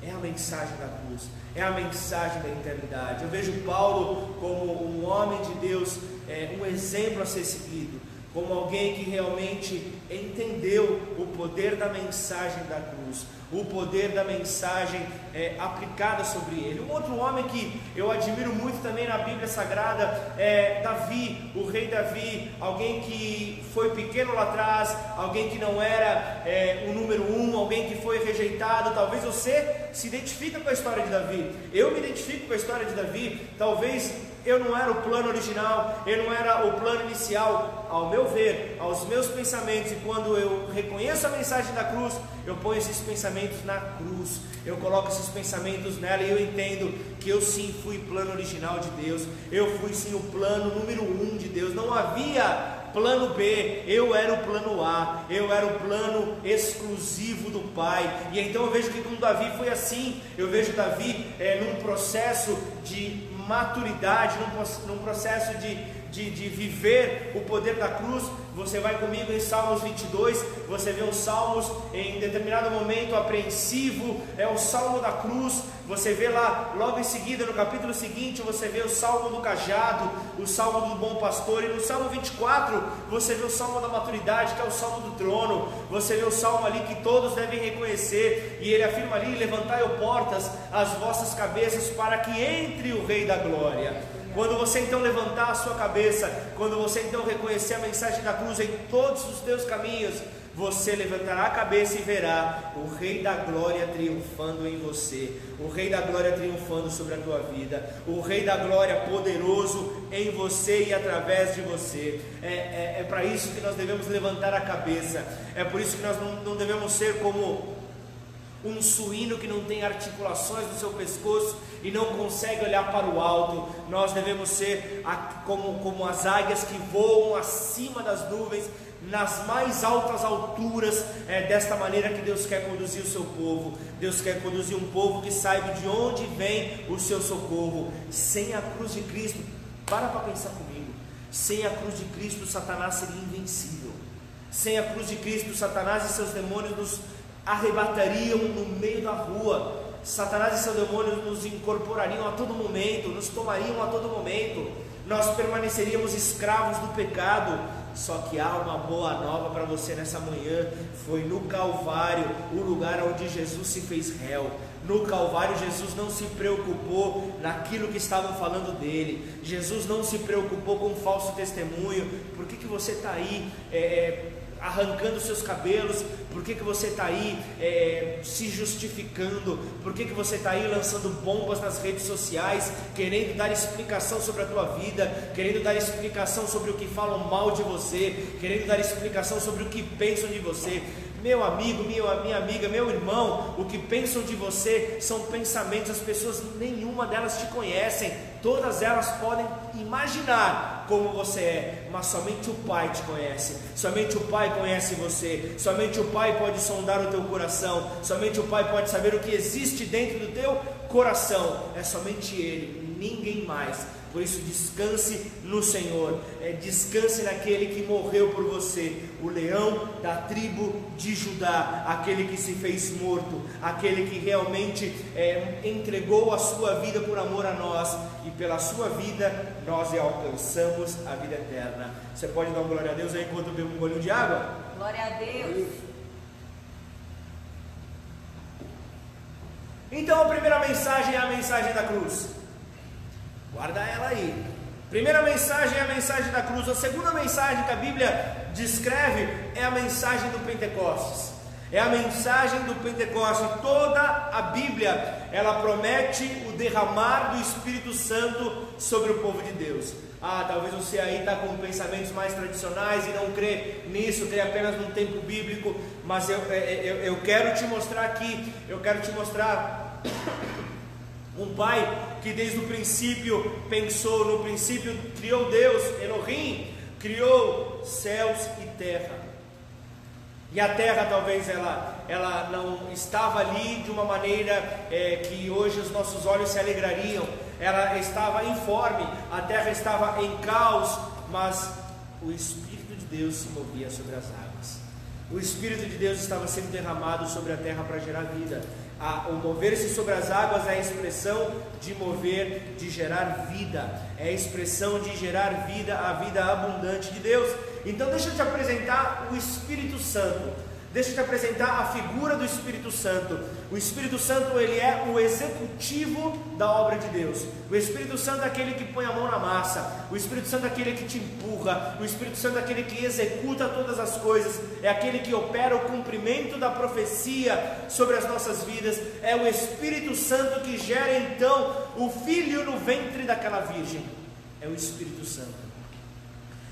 É a mensagem da cruz, é a mensagem da eternidade. Eu vejo Paulo como um homem de Deus, é, um exemplo a ser seguido, como alguém que realmente entendeu o poder da mensagem da cruz o poder da mensagem é, aplicada sobre ele. Um outro homem que eu admiro muito também na Bíblia Sagrada é Davi, o rei Davi, alguém que foi pequeno lá atrás, alguém que não era é, o número um, alguém que foi rejeitado. Talvez você se identifique com a história de Davi. Eu me identifico com a história de Davi. Talvez eu não era o plano original, eu não era o plano inicial, ao meu ver, aos meus pensamentos, e quando eu reconheço a mensagem da cruz, eu ponho esses pensamentos na cruz, eu coloco esses pensamentos nela e eu entendo que eu sim fui plano original de Deus, eu fui sim o plano número um de Deus, não havia plano B, eu era o plano A, eu era o plano exclusivo do Pai. E então eu vejo que com Davi foi assim. Eu vejo Davi é, num processo de maturidade, num, processo de, de, de, viver o poder da cruz. Você vai comigo em Salmos 22, você vê os Salmos em determinado momento apreensivo, é o Salmo da cruz. Você vê lá, logo em seguida, no capítulo seguinte, você vê o Salmo do cajado, o Salmo do bom pastor, e no Salmo 24, você vê o Salmo da maturidade, que é o Salmo do trono. Você vê o Salmo ali que todos devem reconhecer, e ele afirma ali: Levantai, ó portas, as vossas cabeças, para que entre o Rei da Glória. Quando você então levantar a sua cabeça, quando você então reconhecer a mensagem da cruz em todos os teus caminhos, você levantará a cabeça e verá o Rei da Glória triunfando em você, o Rei da Glória triunfando sobre a tua vida, o Rei da Glória poderoso em você e através de você. É, é, é para isso que nós devemos levantar a cabeça, é por isso que nós não, não devemos ser como um suíno que não tem articulações no seu pescoço e não consegue olhar para o alto. Nós devemos ser como, como as águias que voam acima das nuvens, nas mais altas alturas, é desta maneira que Deus quer conduzir o seu povo. Deus quer conduzir um povo que saiba de onde vem o seu socorro. Sem a cruz de Cristo, para para pensar comigo. Sem a cruz de Cristo, Satanás seria invencível. Sem a cruz de Cristo, Satanás e seus demônios nos arrebatariam no meio da rua. Satanás e seus demônios nos incorporariam a todo momento, nos tomariam a todo momento. Nós permaneceríamos escravos do pecado. Só que há uma boa nova para você nessa manhã. Foi no Calvário, o lugar onde Jesus se fez réu. No Calvário, Jesus não se preocupou naquilo que estavam falando dele. Jesus não se preocupou com um falso testemunho. Por que, que você está aí? É, é, arrancando seus cabelos, por que, que você está aí é, se justificando, por que, que você está aí lançando bombas nas redes sociais, querendo dar explicação sobre a tua vida, querendo dar explicação sobre o que falam mal de você, querendo dar explicação sobre o que pensam de você. Meu amigo, minha, minha amiga, meu irmão, o que pensam de você são pensamentos, as pessoas, nenhuma delas te conhecem, todas elas podem imaginar como você é, mas somente o Pai te conhece, somente o Pai conhece você, somente o Pai pode sondar o teu coração, somente o Pai pode saber o que existe dentro do teu coração, é somente Ele, ninguém mais. Por isso, descanse no Senhor, é, descanse naquele que morreu por você, o leão da tribo de Judá, aquele que se fez morto, aquele que realmente é, entregou a sua vida por amor a nós, e pela sua vida nós alcançamos a vida eterna. Você pode dar uma glória a Deus aí enquanto eu bebo um golinho de água? Glória a Deus. Então a primeira mensagem é a mensagem da cruz. Guarda ela aí. Primeira mensagem é a mensagem da cruz. A segunda mensagem que a Bíblia descreve é a mensagem do Pentecostes. É a mensagem do Pentecostes. Toda a Bíblia ela promete o derramar do Espírito Santo sobre o povo de Deus. Ah, talvez você aí está com pensamentos mais tradicionais e não crê nisso, crê apenas num tempo bíblico, mas eu, é, é, eu, eu quero te mostrar aqui, eu quero te mostrar um pai que desde o princípio pensou, no princípio criou Deus, Elohim, criou céus e terra. E a terra talvez ela, ela não estava ali de uma maneira é, que hoje os nossos olhos se alegrariam. Ela estava informe, a terra estava em caos, mas o Espírito de Deus se movia sobre as águas. O Espírito de Deus estava sendo derramado sobre a terra para gerar vida. A, o mover-se sobre as águas é a expressão de mover, de gerar vida, é a expressão de gerar vida, a vida abundante de Deus. Então, deixa eu te apresentar o Espírito Santo. Deixa eu te apresentar a figura do Espírito Santo. O Espírito Santo ele é o executivo da obra de Deus. O Espírito Santo é aquele que põe a mão na massa. O Espírito Santo é aquele que te empurra. O Espírito Santo é aquele que executa todas as coisas. É aquele que opera o cumprimento da profecia sobre as nossas vidas. É o Espírito Santo que gera então o filho no ventre daquela virgem. É o Espírito Santo.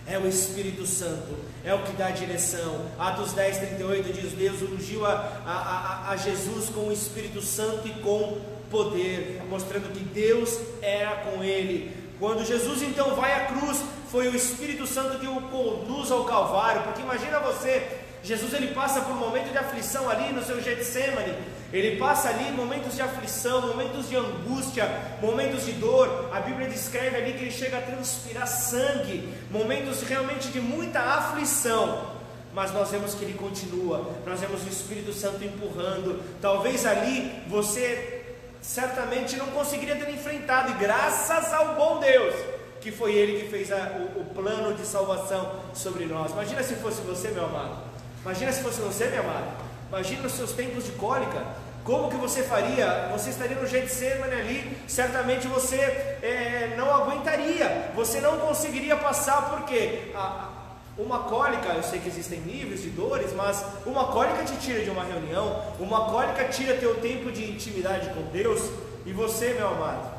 É o Espírito Santo, é o que dá a direção. Atos 10, 38 diz: Deus ungiu a, a, a, Jesus com o Espírito Santo e com poder, mostrando que Deus era com ele. Quando Jesus então vai à cruz, foi o Espírito Santo que o conduz ao Calvário, porque imagina você, Jesus ele passa por um momento de aflição ali no seu Getsemane, ele passa ali momentos de aflição, momentos de angústia, momentos de dor. A Bíblia descreve ali que ele chega a transpirar sangue, momentos realmente de muita aflição. Mas nós vemos que ele continua, nós vemos o Espírito Santo empurrando. Talvez ali você certamente não conseguiria ter enfrentado, e graças ao bom Deus, que foi Ele que fez a, o, o, plano de salvação sobre nós. Imagina se fosse você, meu amado. Imagina se fosse você, meu amado. Imagina os seus tempos de cólica. Como que você faria? Você estaria no Getsemane ali, certamente você é, não aguentaria, você não conseguiria passar, porque a, uma cólica, eu sei que existem níveis de dores, mas uma cólica te tira de uma reunião, uma cólica tira teu tempo de intimidade com Deus, e você, meu amado,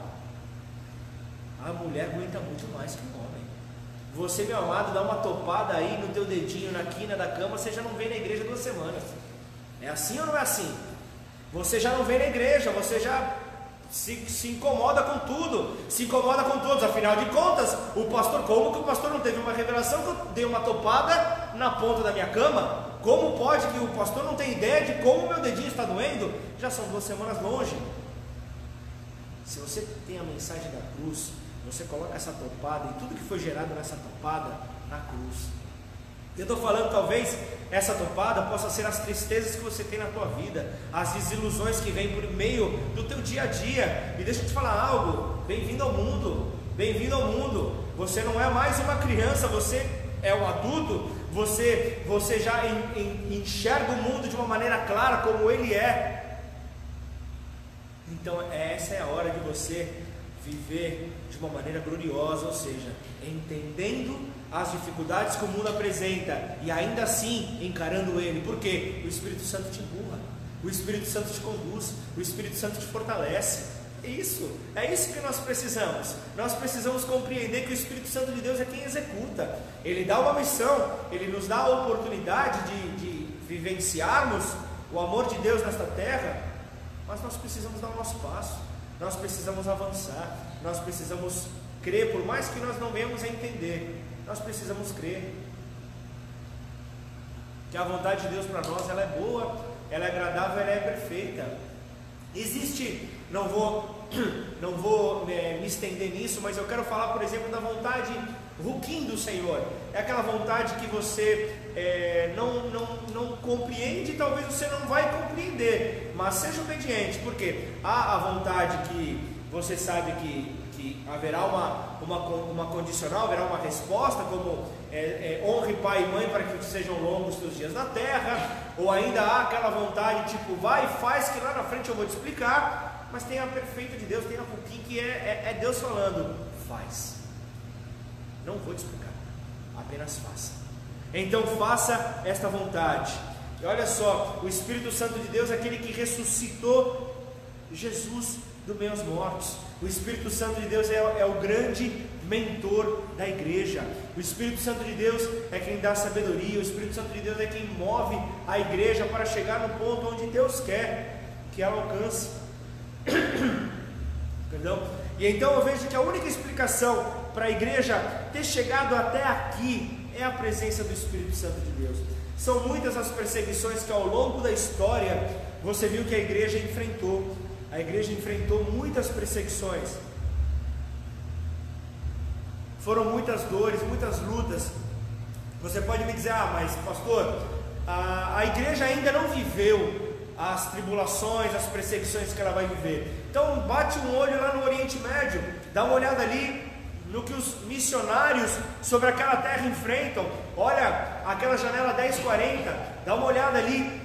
a mulher aguenta muito mais que o homem. Você, meu amado, dá uma topada aí no teu dedinho na quina da cama, você já não vem na igreja duas semanas. É assim ou não é assim? Você já não vem na igreja, você já se, se incomoda com tudo, se incomoda com todos. Afinal de contas, o pastor, como que o pastor não teve uma revelação que eu dei uma topada na ponta da minha cama? Como pode que o pastor não tenha ideia de como o meu dedinho está doendo? Já são duas semanas longe. Se você tem a mensagem da cruz, você coloca essa topada e tudo que foi gerado nessa topada na cruz. Eu estou falando, talvez essa topada possa ser as tristezas que você tem na tua vida, as desilusões que vêm por meio do teu dia a dia. E deixa eu te falar algo: bem-vindo ao mundo, bem-vindo ao mundo. Você não é mais uma criança, você é um adulto. Você, você já enxerga o mundo de uma maneira clara como ele é. Então essa é a hora de você viver de uma maneira gloriosa, ou seja, entendendo as dificuldades que o mundo apresenta e ainda assim encarando ele, porque o Espírito Santo te empurra, o Espírito Santo te conduz, o Espírito Santo te fortalece. É isso, é isso que nós precisamos. Nós precisamos compreender que o Espírito Santo de Deus é quem executa. Ele dá uma missão, ele nos dá a oportunidade de, de vivenciarmos o amor de Deus nesta terra, mas nós precisamos dar o nosso passo, nós precisamos avançar, nós precisamos crer, por mais que nós não venhamos a entender, nós precisamos crer que a vontade de Deus para nós ela é boa, ela é agradável, ela é perfeita. Existe, não vou, não vou é, me estender nisso, mas eu quero falar, por exemplo, da vontade ruquim do Senhor. É aquela vontade que você é, não, não, não compreende, talvez você não vai compreender, mas seja obediente, porque há a vontade que você sabe que haverá uma, uma, uma condicional, haverá uma resposta, como é, é, honre pai e mãe para que sejam longos os teus dias na terra, ou ainda há aquela vontade, tipo, vai e faz, que lá na frente eu vou te explicar, mas tem a perfeita de Deus, tem a pouquinho que é, é, é Deus falando, faz. Não vou te explicar, apenas faça. Então faça esta vontade. E olha só, o Espírito Santo de Deus é aquele que ressuscitou Jesus do meio aos mortos. O Espírito Santo de Deus é, é, o grande mentor da igreja. O Espírito Santo de Deus é quem dá sabedoria. O Espírito Santo de Deus é quem move a igreja para chegar no ponto onde Deus quer que ela alcance. Perdão? E então eu vejo que a única explicação para a igreja ter chegado até aqui é a presença do Espírito Santo de Deus. São muitas as perseguições que ao longo da história você viu que a igreja enfrentou a igreja enfrentou muitas perseguições, foram muitas dores, muitas lutas. Você pode me dizer, ah, mas pastor, a, a igreja ainda não viveu as tribulações, as perseguições que ela vai viver. Então, bate um olho lá no Oriente Médio, dá uma olhada ali no que os missionários sobre aquela terra enfrentam. Olha aquela janela 1040, dá uma olhada ali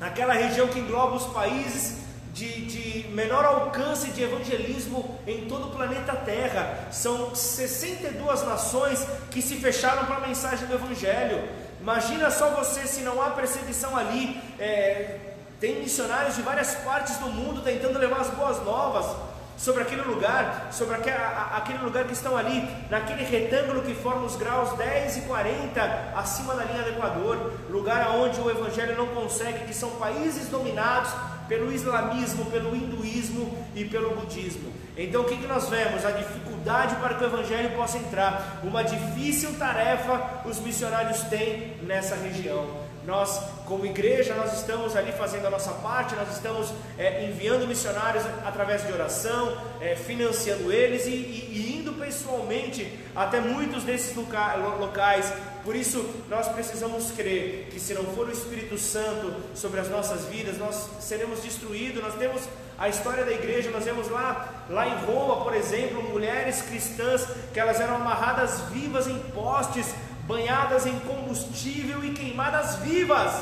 naquela região que engloba os países de, de, menor alcance de evangelismo em todo o planeta Terra. São 62 nações que se fecharam para a mensagem do Evangelho. Imagina só você se não há perseguição ali. É, tem missionários de várias partes do mundo tentando levar as boas novas sobre aquele lugar, sobre aquele lugar que estão ali, naquele retângulo que forma os graus 10 e 40 acima da linha do Equador, lugar onde o Evangelho não consegue, que são países dominados pelo islamismo, pelo hinduísmo e pelo budismo. Então o que, que nós vemos? A dificuldade para que o evangelho possa entrar, uma difícil tarefa os missionários têm nessa região. Nós, como igreja, nós estamos ali fazendo a nossa parte, nós estamos é, enviando missionários através de oração, é, financiando eles e, e, e, indo pessoalmente até muitos desses locais. Por isso, nós precisamos crer que se não for o Espírito Santo sobre as nossas vidas, nós seremos destruídos. Nós temos a história da igreja, nós vemos lá, lá em Roma, por exemplo, mulheres cristãs que elas eram amarradas vivas em postes banhadas em combustível e queimadas vivas,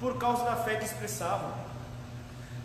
por causa da fé que expressavam,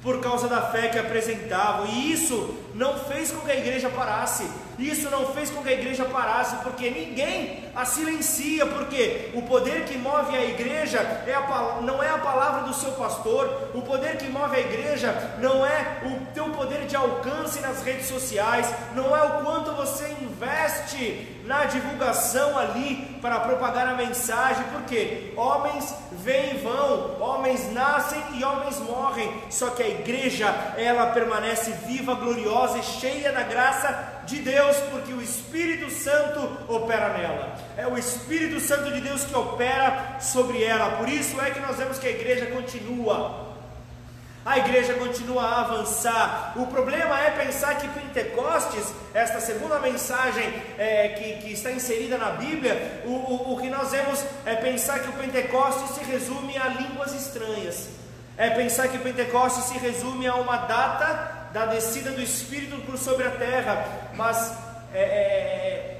por causa da fé que apresentavam, e isso não fez com que a igreja parasse, Isso não fez com que a igreja parasse, porque ninguém a silencia, porque o poder que move a igreja é a, não é a palavra do seu pastor, o poder que move a igreja não é o teu poder de alcance nas redes sociais, não é o quanto você investe na divulgação ali para propagar a mensagem, porque homens vêm e vão, homens nascem e homens morrem, só que a igreja ela permanece viva, gloriosa e cheia da graça de Deus, porque o Espírito Santo opera nela. É o Espírito Santo de Deus que opera sobre ela. Por isso é que nós vemos que a igreja continua a igreja continua a avançar. O problema é pensar que Pentecostes, esta segunda mensagem é, que, que, está inserida na Bíblia, o, o, o que nós vemos é pensar que o Pentecostes se resume a línguas estranhas. É pensar que Pentecostes se resume a uma data da descida do Espírito por sobre a terra, mas é, é, é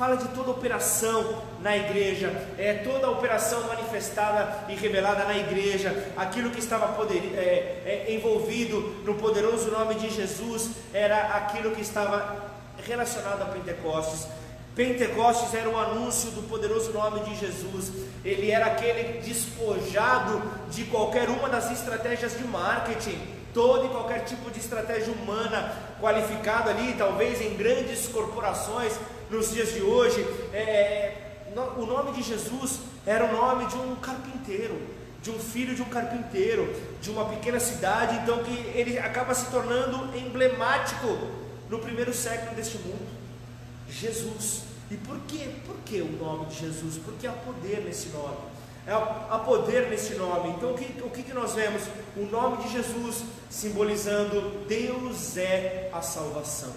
fala de toda operação na igreja, é toda operação manifestada e revelada na igreja, aquilo que estava poder, é, é, envolvido no poderoso nome de Jesus, era aquilo que estava relacionado a Pentecostes. Pentecostes era o anúncio do poderoso nome de Jesus, ele era aquele despojado de qualquer uma das estratégias de marketing, todo e qualquer tipo de estratégia humana qualificado ali, talvez em grandes corporações, nos dias de hoje, é, o nome de Jesus era o nome de um carpinteiro, de um filho de um carpinteiro, de uma pequena cidade, então que ele acaba se tornando emblemático no primeiro século deste mundo. Jesus. E por quê? Por que o nome de Jesus? Porque há poder nesse nome. É, há poder nesse nome. Então o que, o que nós vemos? O nome de Jesus simbolizando Deus é a salvação.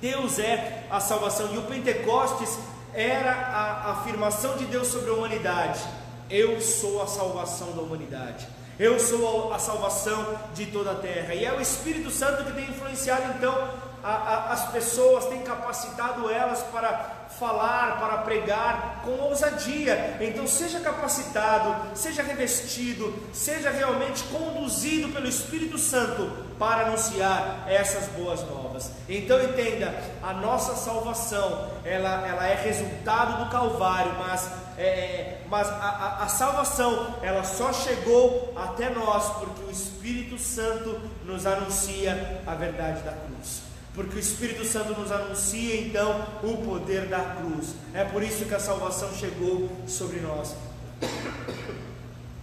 Deus é a salvação. E o Pentecostes era a afirmação de Deus sobre a humanidade: Eu sou a salvação da humanidade. Eu sou a salvação de toda a terra. E é o Espírito Santo que tem influenciado então a, a, as pessoas, tem capacitado elas para falar, para pregar com ousadia. Então, seja capacitado, seja revestido, seja realmente conduzido pelo Espírito Santo para anunciar essas boas novas. Então, entenda: a nossa salvação ela, ela é resultado do Calvário, mas, é, mas a, a, a salvação ela só chegou até nós porque o Espírito Santo nos anuncia a verdade da cruz porque o Espírito Santo nos anuncia então o poder da cruz. É por isso que a salvação chegou sobre nós.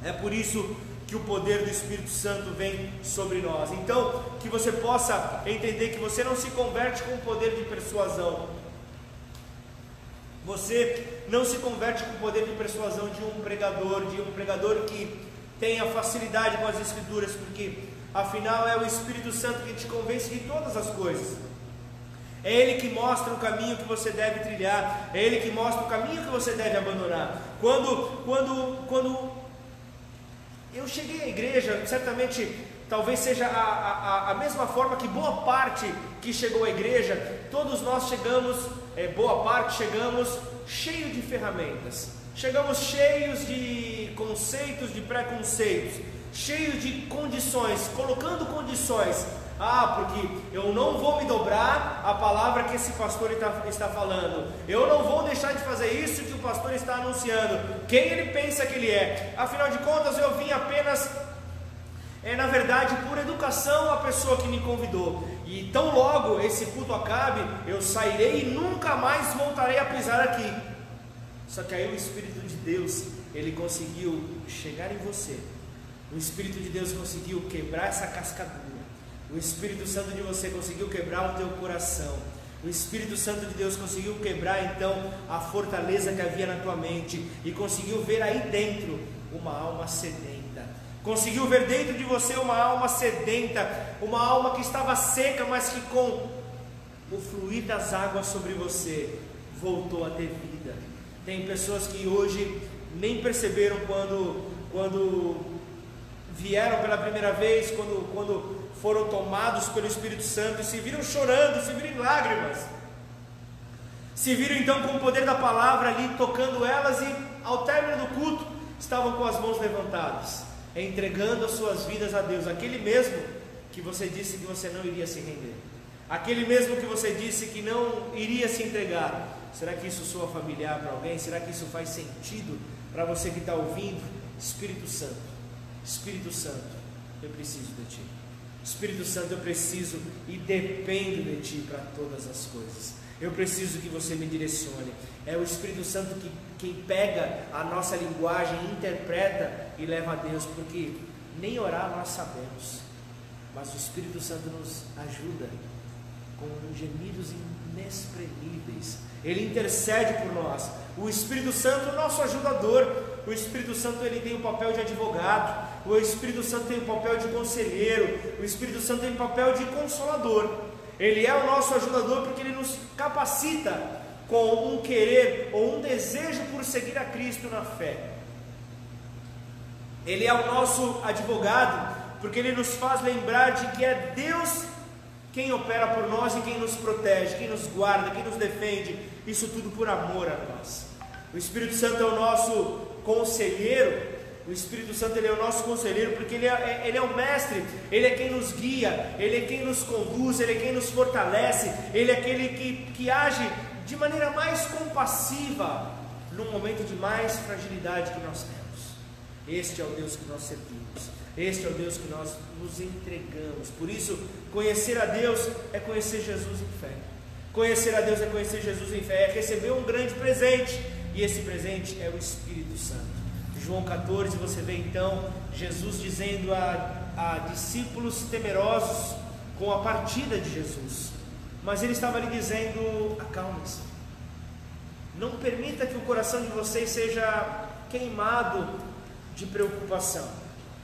É por isso que o poder do Espírito Santo vem sobre nós. Então, que você possa entender que você não se converte com o poder de persuasão. Você não se converte com o poder de persuasão de um pregador, de um pregador que tenha facilidade com as escrituras, porque Afinal, é o Espírito Santo que te convence de todas as coisas. É Ele que mostra o caminho que você deve trilhar. É Ele que mostra o caminho que você deve abandonar. Quando, quando, quando eu cheguei à igreja, certamente, talvez seja a, a, a mesma forma que boa parte que chegou à igreja, todos nós chegamos, é, boa parte chegamos cheio de ferramentas. Chegamos cheios de conceitos, de preconceitos cheio de condições, colocando condições. Ah, porque eu não vou me dobrar à palavra que esse pastor está, está falando. Eu não vou deixar de fazer isso que o pastor está anunciando. Quem ele pensa que ele é? Afinal de contas, eu vim apenas, é na verdade, por educação a pessoa que me convidou. E tão logo esse culto acabe, eu sairei e nunca mais voltarei a pisar aqui. Só que aí o Espírito de Deus, ele conseguiu chegar em você o Espírito de Deus conseguiu quebrar essa cascadura. O Espírito Santo de você conseguiu quebrar o teu coração. O Espírito Santo de Deus conseguiu quebrar então a fortaleza que havia na tua mente e conseguiu ver aí dentro uma alma sedenta. Conseguiu ver dentro de você uma alma sedenta, uma alma que estava seca, mas que com o fluir das águas sobre você voltou a ter vida. Tem pessoas que hoje nem perceberam quando quando vieram pela primeira vez, quando, quando foram tomados pelo Espírito Santo e se viram chorando, se viram em lágrimas. Se viram então com o poder da palavra ali tocando elas e ao término do culto estavam com as mãos levantadas, entregando as suas vidas a Deus, aquele mesmo que você disse que você não iria se render, Aquele mesmo que você disse que não iria se entregar. Será que isso soa familiar para alguém? Será que isso faz sentido para você que está ouvindo? Espírito Santo, Espírito Santo, eu preciso de Ti. Espírito Santo, eu preciso e dependo de Ti para todas as coisas. Eu preciso que você me direcione. É o Espírito Santo que quem pega a nossa linguagem, interpreta e leva a Deus, porque nem orar nós sabemos, mas o Espírito Santo nos ajuda com gemidos inexprimíveis. Ele intercede por nós. O Espírito Santo é o nosso ajudador. O Espírito Santo ele tem o papel de advogado. O Espírito Santo tem o papel de conselheiro. O Espírito Santo tem o papel de consolador. Ele é o nosso ajudador porque ele nos capacita com um querer ou um desejo por seguir a Cristo na fé. Ele é o nosso advogado porque ele nos faz lembrar de que é Deus quem opera por nós e quem nos protege, quem nos guarda, quem nos defende, isso tudo por amor a nós. O Espírito Santo é o nosso conselheiro, o Espírito Santo ele é o nosso conselheiro porque ele é, ele é o mestre, ele é quem nos guia, ele é quem nos conduz, ele é quem nos fortalece, ele é aquele que, que age de maneira mais compassiva num momento de mais fragilidade que nós temos. Este é o Deus que nós servimos. Este é o Deus que nós nos entregamos. Por isso, conhecer a Deus é conhecer Jesus em fé. Conhecer a Deus é conhecer Jesus em fé, é receber um grande presente. E esse presente é o Espírito Santo. João 14, você vê então Jesus dizendo a, a discípulos temerosos com a partida de Jesus. Mas ele estava lhe dizendo: acalme-se. Não permita que o coração de vocês seja queimado de preocupação.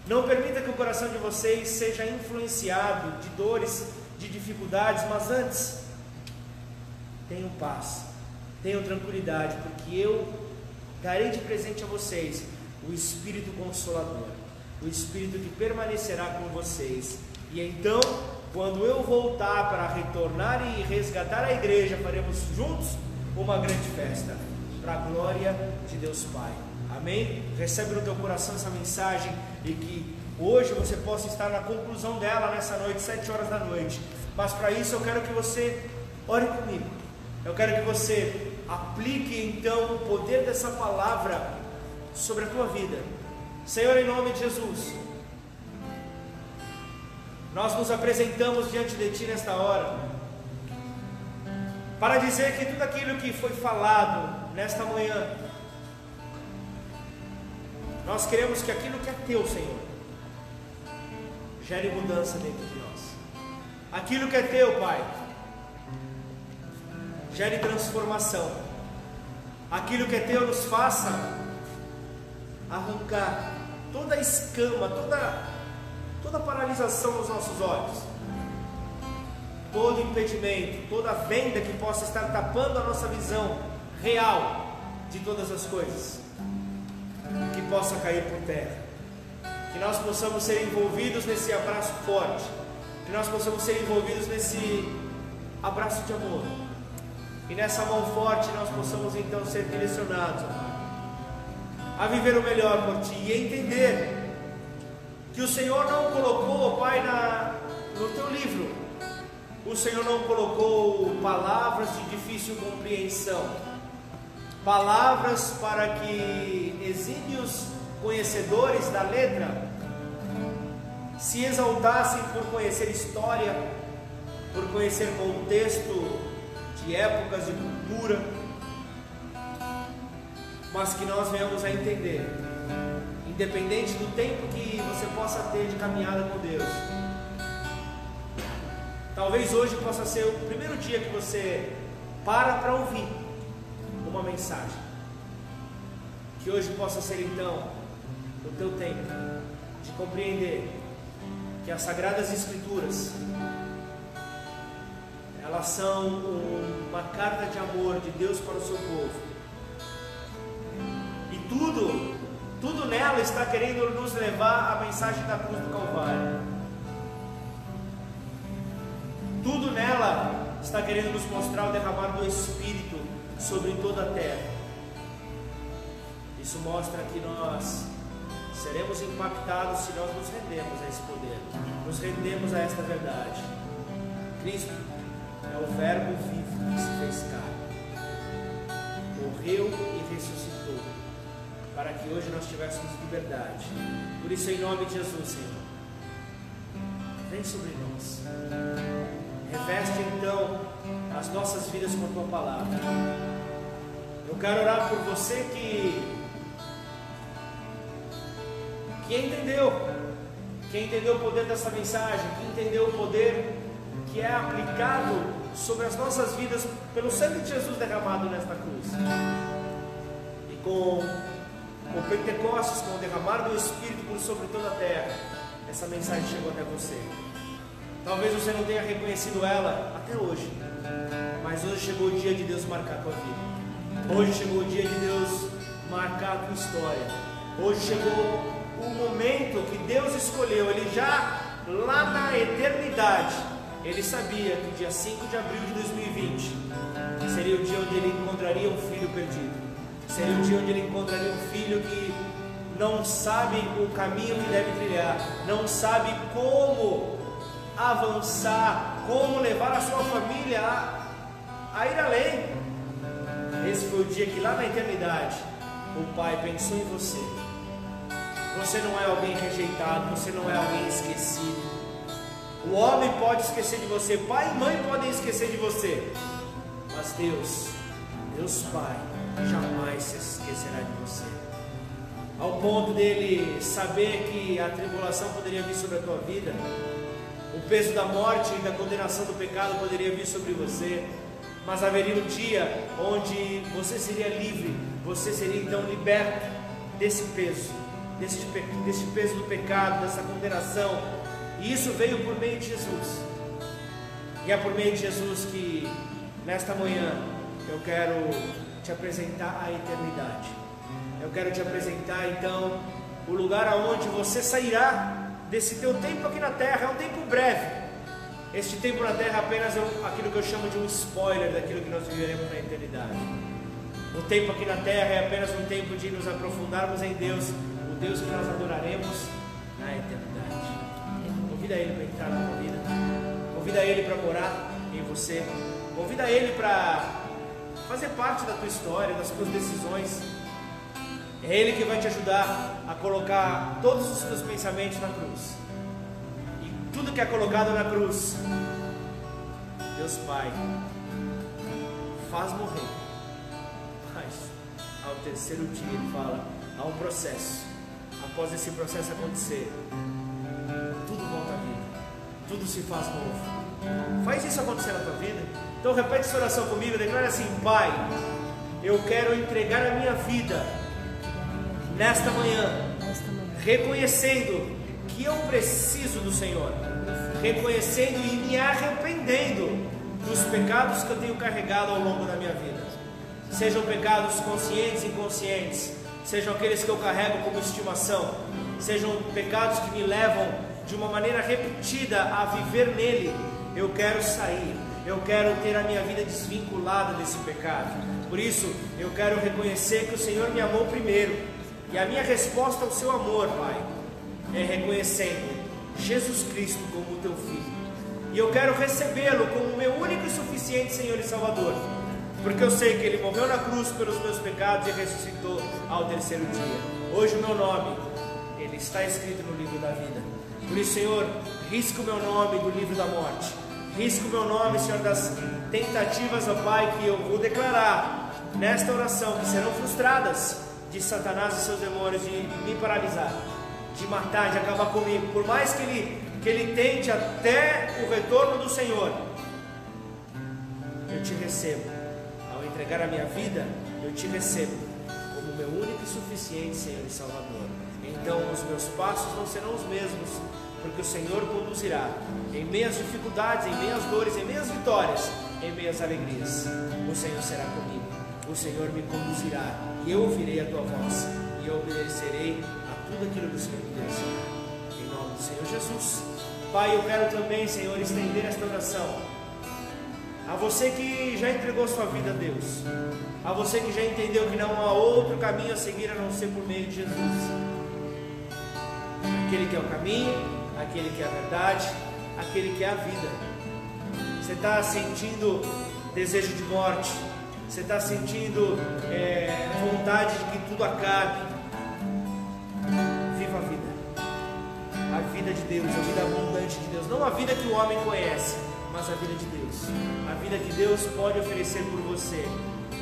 Não permita que o coração de vocês seja influenciado de dores, de dificuldades, mas antes, tenham paz, tenham tranquilidade, porque eu darei de presente a vocês o Espírito Consolador, o Espírito que permanecerá com vocês. E então, quando eu voltar para retornar e resgatar a igreja, faremos juntos uma grande festa, para a glória de Deus Pai. Amém? Recebe no teu coração essa mensagem e que hoje você possa estar na conclusão dela nessa noite, sete horas da noite. Mas para isso eu quero que você ore comigo. Eu quero que você aplique então o poder dessa palavra sobre a tua vida. Senhor, em nome de Jesus, nós nos apresentamos diante de Ti nesta hora, para dizer que tudo aquilo que foi falado nesta manhã, nós queremos que aquilo que é Teu, Senhor, gere mudança dentro de nós. Aquilo que é Teu, Pai, gere transformação. Aquilo que é Teu nos faça arrancar toda a escama, toda, toda a paralisação nos nossos olhos, todo impedimento, toda venda que possa estar tapando a nossa visão real de todas as coisas, possa cair por terra, que nós possamos ser envolvidos nesse abraço forte, que nós possamos ser envolvidos nesse abraço de amor, e nessa mão forte nós possamos então ser direcionados a viver o melhor por ti e entender que o Senhor não colocou, Pai, na, no teu livro, o Senhor não colocou palavras de difícil compreensão, palavras para que exímios conhecedores da letra se exaltassem por conhecer história, por conhecer contexto de épocas e cultura mas que nós venhamos a entender, independente do tempo que você possa ter de caminhada com Deus. Talvez hoje possa ser o primeiro dia que você para para ouvir uma mensagem. Que hoje possa ser então o teu tempo de compreender que as sagradas escrituras elas são uma carta de amor de Deus para o seu povo tudo, tudo nela está querendo nos levar à mensagem da cruz do Calvário. Tudo nela está querendo nos mostrar o derramar do Espírito sobre toda a terra. Isso mostra que nós seremos impactados se nós nos rendemos a esse poder, nos rendemos a esta verdade. Cristo é o Verbo vivo que se fez carne, morreu e ressuscitou, para que hoje nós tivéssemos liberdade. Por isso, em nome de Jesus, Senhor, vem sobre nós. Reveste então as nossas vidas com a tua palavra. Eu quero orar por você que que entendeu, que entendeu o poder dessa mensagem, que entendeu o poder que é aplicado sobre as nossas vidas pelo sangue de Jesus derramado nesta cruz. E com o Pentecostes, com o derramar do Espírito por sobre toda a terra, essa mensagem chegou até você. Talvez você não tenha reconhecido ela até hoje, mas hoje chegou o dia de Deus marcar a tua vida. Hoje chegou o dia de Deus marcar a tua história. Hoje chegou o momento que Deus escolheu, ele já lá na eternidade, ele sabia que dia 5 de abril de 2020 seria o dia onde ele encontraria um filho perdido, seria o dia onde ele encontraria um filho que não sabe o caminho que deve trilhar, não sabe como avançar, como levar a sua família a, a ir além. Esse foi o dia que lá na eternidade o Pai pensou em você você não é alguém rejeitado, você não é alguém esquecido. O homem pode esquecer de você, pai e mãe podem esquecer de você, mas Deus, Deus Pai, jamais se esquecerá de você. Ao ponto dele saber que a tribulação poderia vir sobre a tua vida, o peso da morte e da condenação do pecado poderia vir sobre você, mas haveria um dia onde você seria livre, você seria então liberto desse peso deste, deste peso do pecado, dessa condenação. E isso veio por meio de Jesus. E é por meio de Jesus que nesta manhã eu quero te apresentar a eternidade. Eu quero te apresentar então o lugar aonde você sairá desse teu tempo aqui na terra. É um tempo breve. Este tempo na terra é apenas aquilo que eu chamo de um spoiler daquilo que nós viveremos na eternidade. O tempo aqui na terra é apenas um tempo de nos aprofundarmos em Deus Deus que nós adoraremos na eternidade. Convida Ele para entrar na tua vida. Convida Ele para morar em você. Convida Ele para fazer parte da tua história, das tuas decisões. É Ele que vai te ajudar a colocar todos os teus pensamentos na cruz. E tudo que é colocado na cruz, Deus Pai, faz morrer. Mas ao terceiro dia Ele fala: há um processo após esse processo acontecer, tudo volta à vida, tudo se faz novo. Faz isso acontecer na tua vida. Então repete essa oração comigo, declara assim: Pai, eu quero entregar a minha vida nesta manhã, reconhecendo que eu preciso do Senhor, reconhecendo e me arrependendo dos pecados que eu tenho carregado ao longo da minha vida, sejam pecados conscientes e inconscientes sejam aqueles que eu carrego como estimação, sejam pecados que me levam de uma maneira repetida a viver nele. Eu quero sair, eu quero ter a minha vida desvinculada desse pecado. Por isso, eu quero reconhecer que o Senhor me amou primeiro, e a minha resposta ao seu amor, Pai, é reconhecendo Jesus Cristo como teu filho. E eu quero recebê-lo como meu único e suficiente Senhor e Salvador porque eu sei que Ele morreu na cruz pelos meus pecados e ressuscitou ao terceiro dia. Hoje o meu nome, Ele está escrito no livro da vida. Por isso, Senhor, risca o meu nome do livro da morte. Risca o meu nome, Senhor, das tentativas, ó Pai, que eu vou declarar nesta oração, que serão frustradas de Satanás e seus demônios de me paralisar, de matar, de acabar comigo. Por mais que ele, que ele tente até o retorno do Senhor, eu te recebo entregar a minha vida, eu te recebo como meu único e suficiente Senhor e Salvador. Então os meus passos não serão os mesmos, porque o Senhor conduzirá em meias dificuldades, em meias dores, em meias vitórias, em meias alegrias. O Senhor será comigo, o Senhor me conduzirá e eu ouvirei a tua voz e eu obedecerei a tudo aquilo que o Senhor me direcionar. Em nome do Senhor Jesus. Pai, eu quero também, Senhor, estender esta oração a você que já entregou sua vida a Deus. A você que já entendeu que não há outro caminho a seguir a não ser por meio de Jesus. Aquele que é o caminho, aquele que é a verdade, aquele que é a vida. Você está sentindo desejo de morte. Você está sentindo é, vontade de que tudo acabe. Viva a vida. A vida de Deus, a vida abundante de Deus. Não a vida que o homem conhece, mas a vida de Deus. A vida que Deus pode oferecer por você.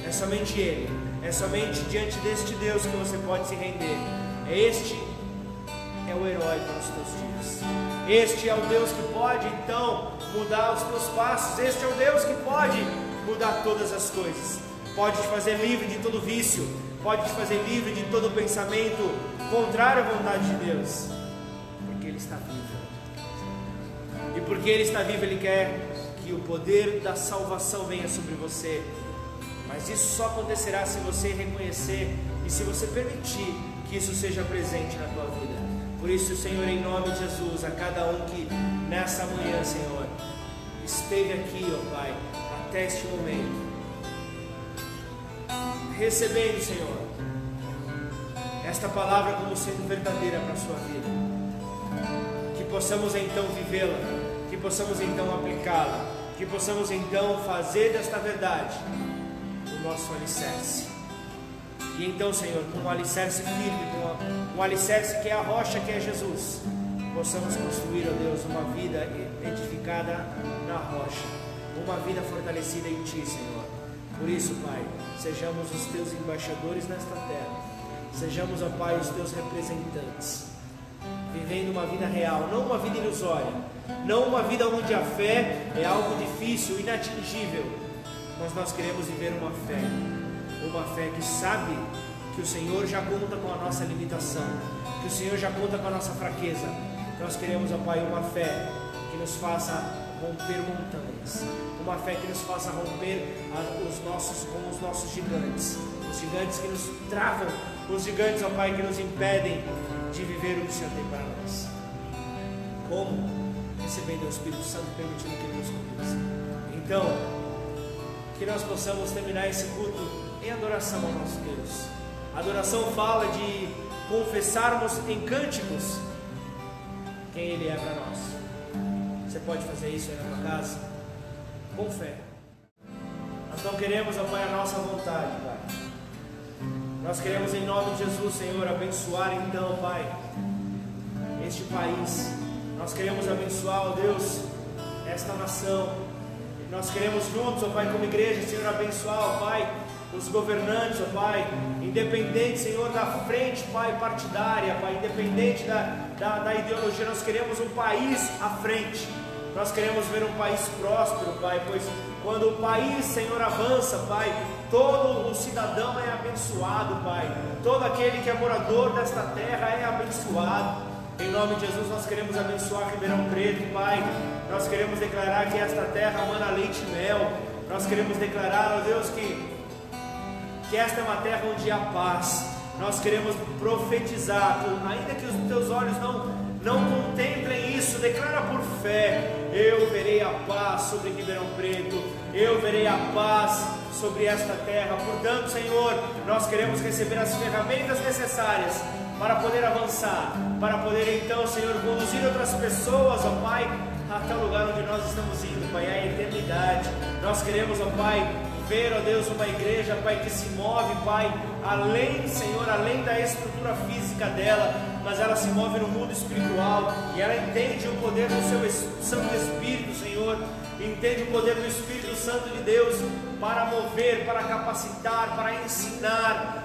É somente Ele. É somente diante deste Deus que você pode se render. É este é o herói para os teus dias. Este é o Deus que pode então mudar os teus passos. Este é o Deus que pode mudar todas as coisas. Pode te fazer livre de todo vício. Pode te fazer livre de todo pensamento contrário à vontade de Deus. Porque Ele está vivo. E porque Ele está vivo, Ele quer que o poder da salvação venha sobre você. Mas isso só acontecerá se você reconhecer e se você permitir que isso seja presente na tua vida. Por isso, Senhor, em nome de Jesus, a cada um que nessa manhã, Senhor, esteve aqui, ó Pai, até este momento, recebendo, Senhor, esta palavra como sendo verdadeira para a sua vida, que possamos então vivê-la, que possamos então aplicá-la, que possamos então fazer desta verdade o nosso alicerce. E então, Senhor, com um alicerce firme, com um alicerce que é a rocha, que é Jesus, possamos construir, ó Deus, uma vida edificada na rocha, uma vida fortalecida em Ti, Senhor. Por isso, Pai, sejamos os Teus embaixadores nesta terra, sejamos, ó Pai, os Teus representantes, vivendo uma vida real, não uma vida ilusória, não uma vida onde a fé é algo difícil, inatingível, mas nós queremos viver uma fé. Uma fé que sabe que o Senhor já conta com a nossa limitação, que o Senhor já conta com a nossa fraqueza. Nós queremos, ó Pai, uma fé que nos faça romper montanhas, uma fé que nos faça romper os nossos com os nossos gigantes, os gigantes que nos travam, os gigantes, ó Pai, que nos impedem de viver o que o Senhor tem para. Como? Recebendo o Espírito Santo, permitindo que nos conduza. Então, que nós possamos terminar esse culto em adoração ao nosso Deus. A adoração fala de confessarmos em cânticos quem Ele é para nós. Você pode fazer isso aí na tua casa? Com fé. Nós não queremos, apoiar a nossa vontade, Pai. Nós queremos, em nome de Jesus, Senhor, abençoar então, Pai, este país. Nós queremos abençoar, ó Deus, esta nação. Nós queremos juntos, ó Pai, como igreja, Senhor, abençoar, ó Pai, os governantes, ó Pai, independente, Senhor, da frente, Pai, partidária, Pai, independente da, da, da, ideologia, nós queremos um país à frente, nós queremos ver um país próspero, Pai, pois quando o país, Senhor, avança, Pai, todo o cidadão é abençoado, Pai, todo aquele que é morador desta terra é abençoado. Em nome de Jesus, nós queremos abençoar Ribeirão Preto, Pai. Nós queremos declarar que esta terra mana leite e mel. Nós queremos declarar, ó Deus, que que esta é uma terra onde há paz. Nós queremos profetizar, ainda que os teus olhos não, não contemplem isso, declara por fé: eu verei a paz sobre Ribeirão Preto, eu verei a paz sobre esta terra. Portanto, Senhor, nós queremos receber as ferramentas necessárias para poder avançar, para poder então, Senhor, conduzir outras pessoas, ó Pai, até o lugar onde nós estamos indo, Pai, a eternidade. Nós queremos, ó Pai, ver, ó Deus, uma igreja, Pai, que se move, Pai, além, Senhor, além da estrutura física dela, mas ela se move no mundo espiritual e ela entende o poder do seu Santo Espírito, Senhor, entende o poder do Espírito Santo de Deus para mover, para capacitar, para ensinar.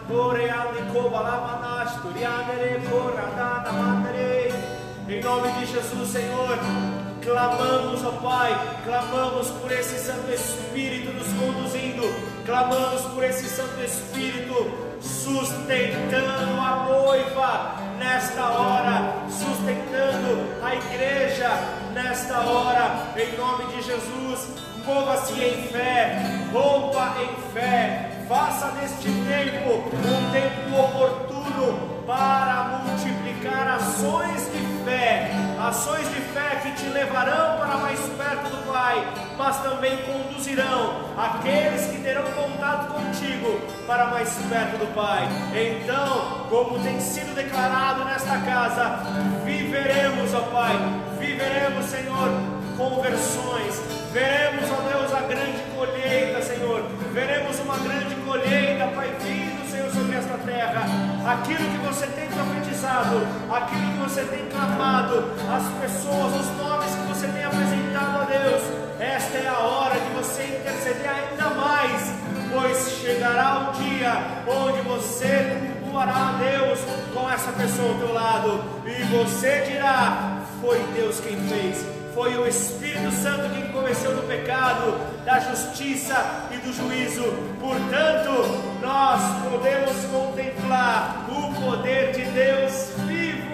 Em nome de Jesus, Senhor, Clamamos, ó Pai, clamamos por esse Santo Espírito nos conduzindo, clamamos por esse Santo Espírito sustentando a noiva nesta hora, sustentando a igreja nesta hora, em nome de Jesus. Mova-se em fé, rompa em fé, faça deste tempo um tempo oportuno para multiplicar ações de fé ações de fé que te levarão para mais perto do Pai, mas também conduzirão aqueles que terão contato contigo para mais perto do Pai. Então, como tem sido declarado nesta casa, viveremos, ó Pai, viveremos, Senhor, conversões, Veremos, ó Deus, a grande colheita, Senhor. Veremos uma grande colheita, Pai, vindo, Senhor, sobre esta terra. Aquilo que você tem profetizado, aquilo que você tem clamado, as pessoas, os nomes que você tem apresentado a Deus. Esta é a hora de você interceder ainda mais, pois chegará o dia onde você cultuará a Deus com essa pessoa ao teu lado, e você dirá: Foi Deus quem fez foi o Espírito Santo quem convenceu do pecado, da justiça e do juízo. Portanto, nós podemos contemplar o poder de Deus vivo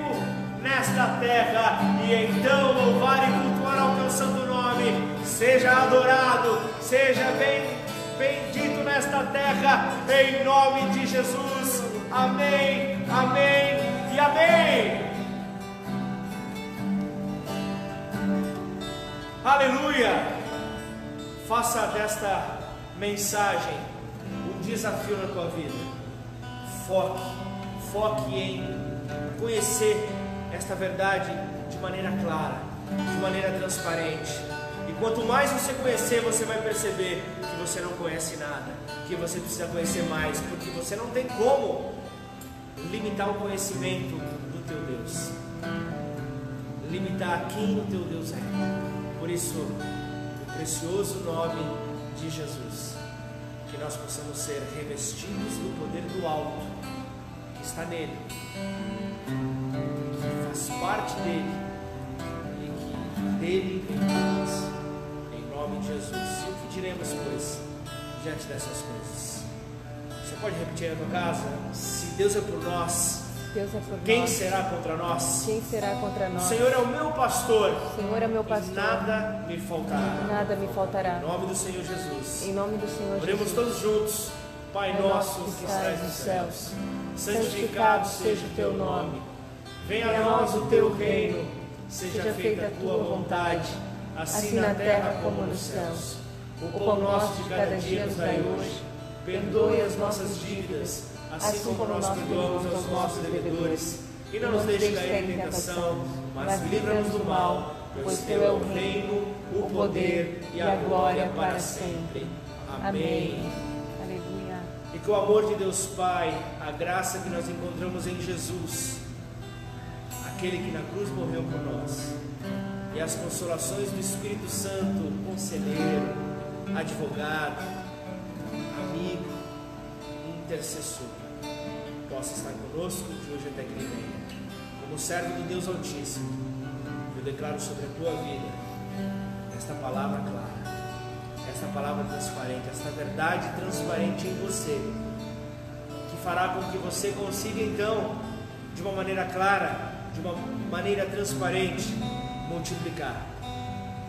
nesta terra e então louvar e cultuar ao teu santo nome. Seja adorado, seja bem bendito nesta terra, em nome de Jesus. Amém, amém e amém. Aleluia! Faça desta mensagem um desafio na tua vida. Foque, foque em conhecer esta verdade de maneira clara, de maneira transparente. E quanto mais você conhecer, você vai perceber que você não conhece nada, que você precisa conhecer mais, porque você não tem como limitar o conhecimento do teu Deus. Limitar quem o teu Deus é. Por isso, o precioso nome de Jesus, que nós possamos ser revestidos do poder do alto que está nele, que faz parte dele e que dele vem nós, em nome de Jesus. E o que diremos, pois, diante dessas coisas? Você pode repetir na tua casa? Se Deus é por nós, Deus é por Quem nós. será contra nós? Quem será contra nós? O Senhor é o meu pastor. O Senhor é meu pastor. Nada me faltará. Nada me faltará. Em nome do Senhor Jesus. Em nome do Senhor Oremos Jesus. todos juntos. Pai Pai nosso que estás nos céus, santificado santificado seja o teu nome. Venha a nós o teu reino. Seja feita a tua vontade, assim na terra como nos céus. O pão nosso de cada dia nos dai hoje. Perdoe as nossas dívidas, assim como nós perdoamos aos nossos devedores. E não nos deixe cair em tentação, mas livra-nos do mal, pois teu é o reino, o poder e a glória para sempre. Amém. Aleluia. E que o amor de Deus Pai, a graça que nós encontramos em Jesus, aquele que na cruz morreu por nós, e as consolações do Espírito Santo, conselheiro, advogado, amigo, intercessor, possa estar conosco de hoje até que ele venha. Como servo do Deus Altíssimo, eu declaro sobre a tua vida esta palavra clara esta palavra transparente, esta verdade transparente em você, que fará com que você consiga então, de uma maneira clara, de uma maneira transparente, multiplicar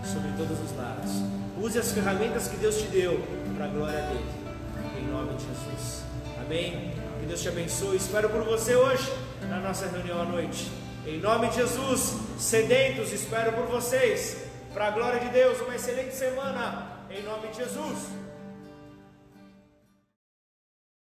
sobre todos os lados. Use as ferramentas que Deus te deu para a glória dele, em nome de Jesus. Amém? Deus te abençoe. Espero por você hoje na nossa reunião à noite. Em nome de Jesus, sedentos, espero por vocês. Para a glória de Deus, uma excelente semana. Em nome de Jesus.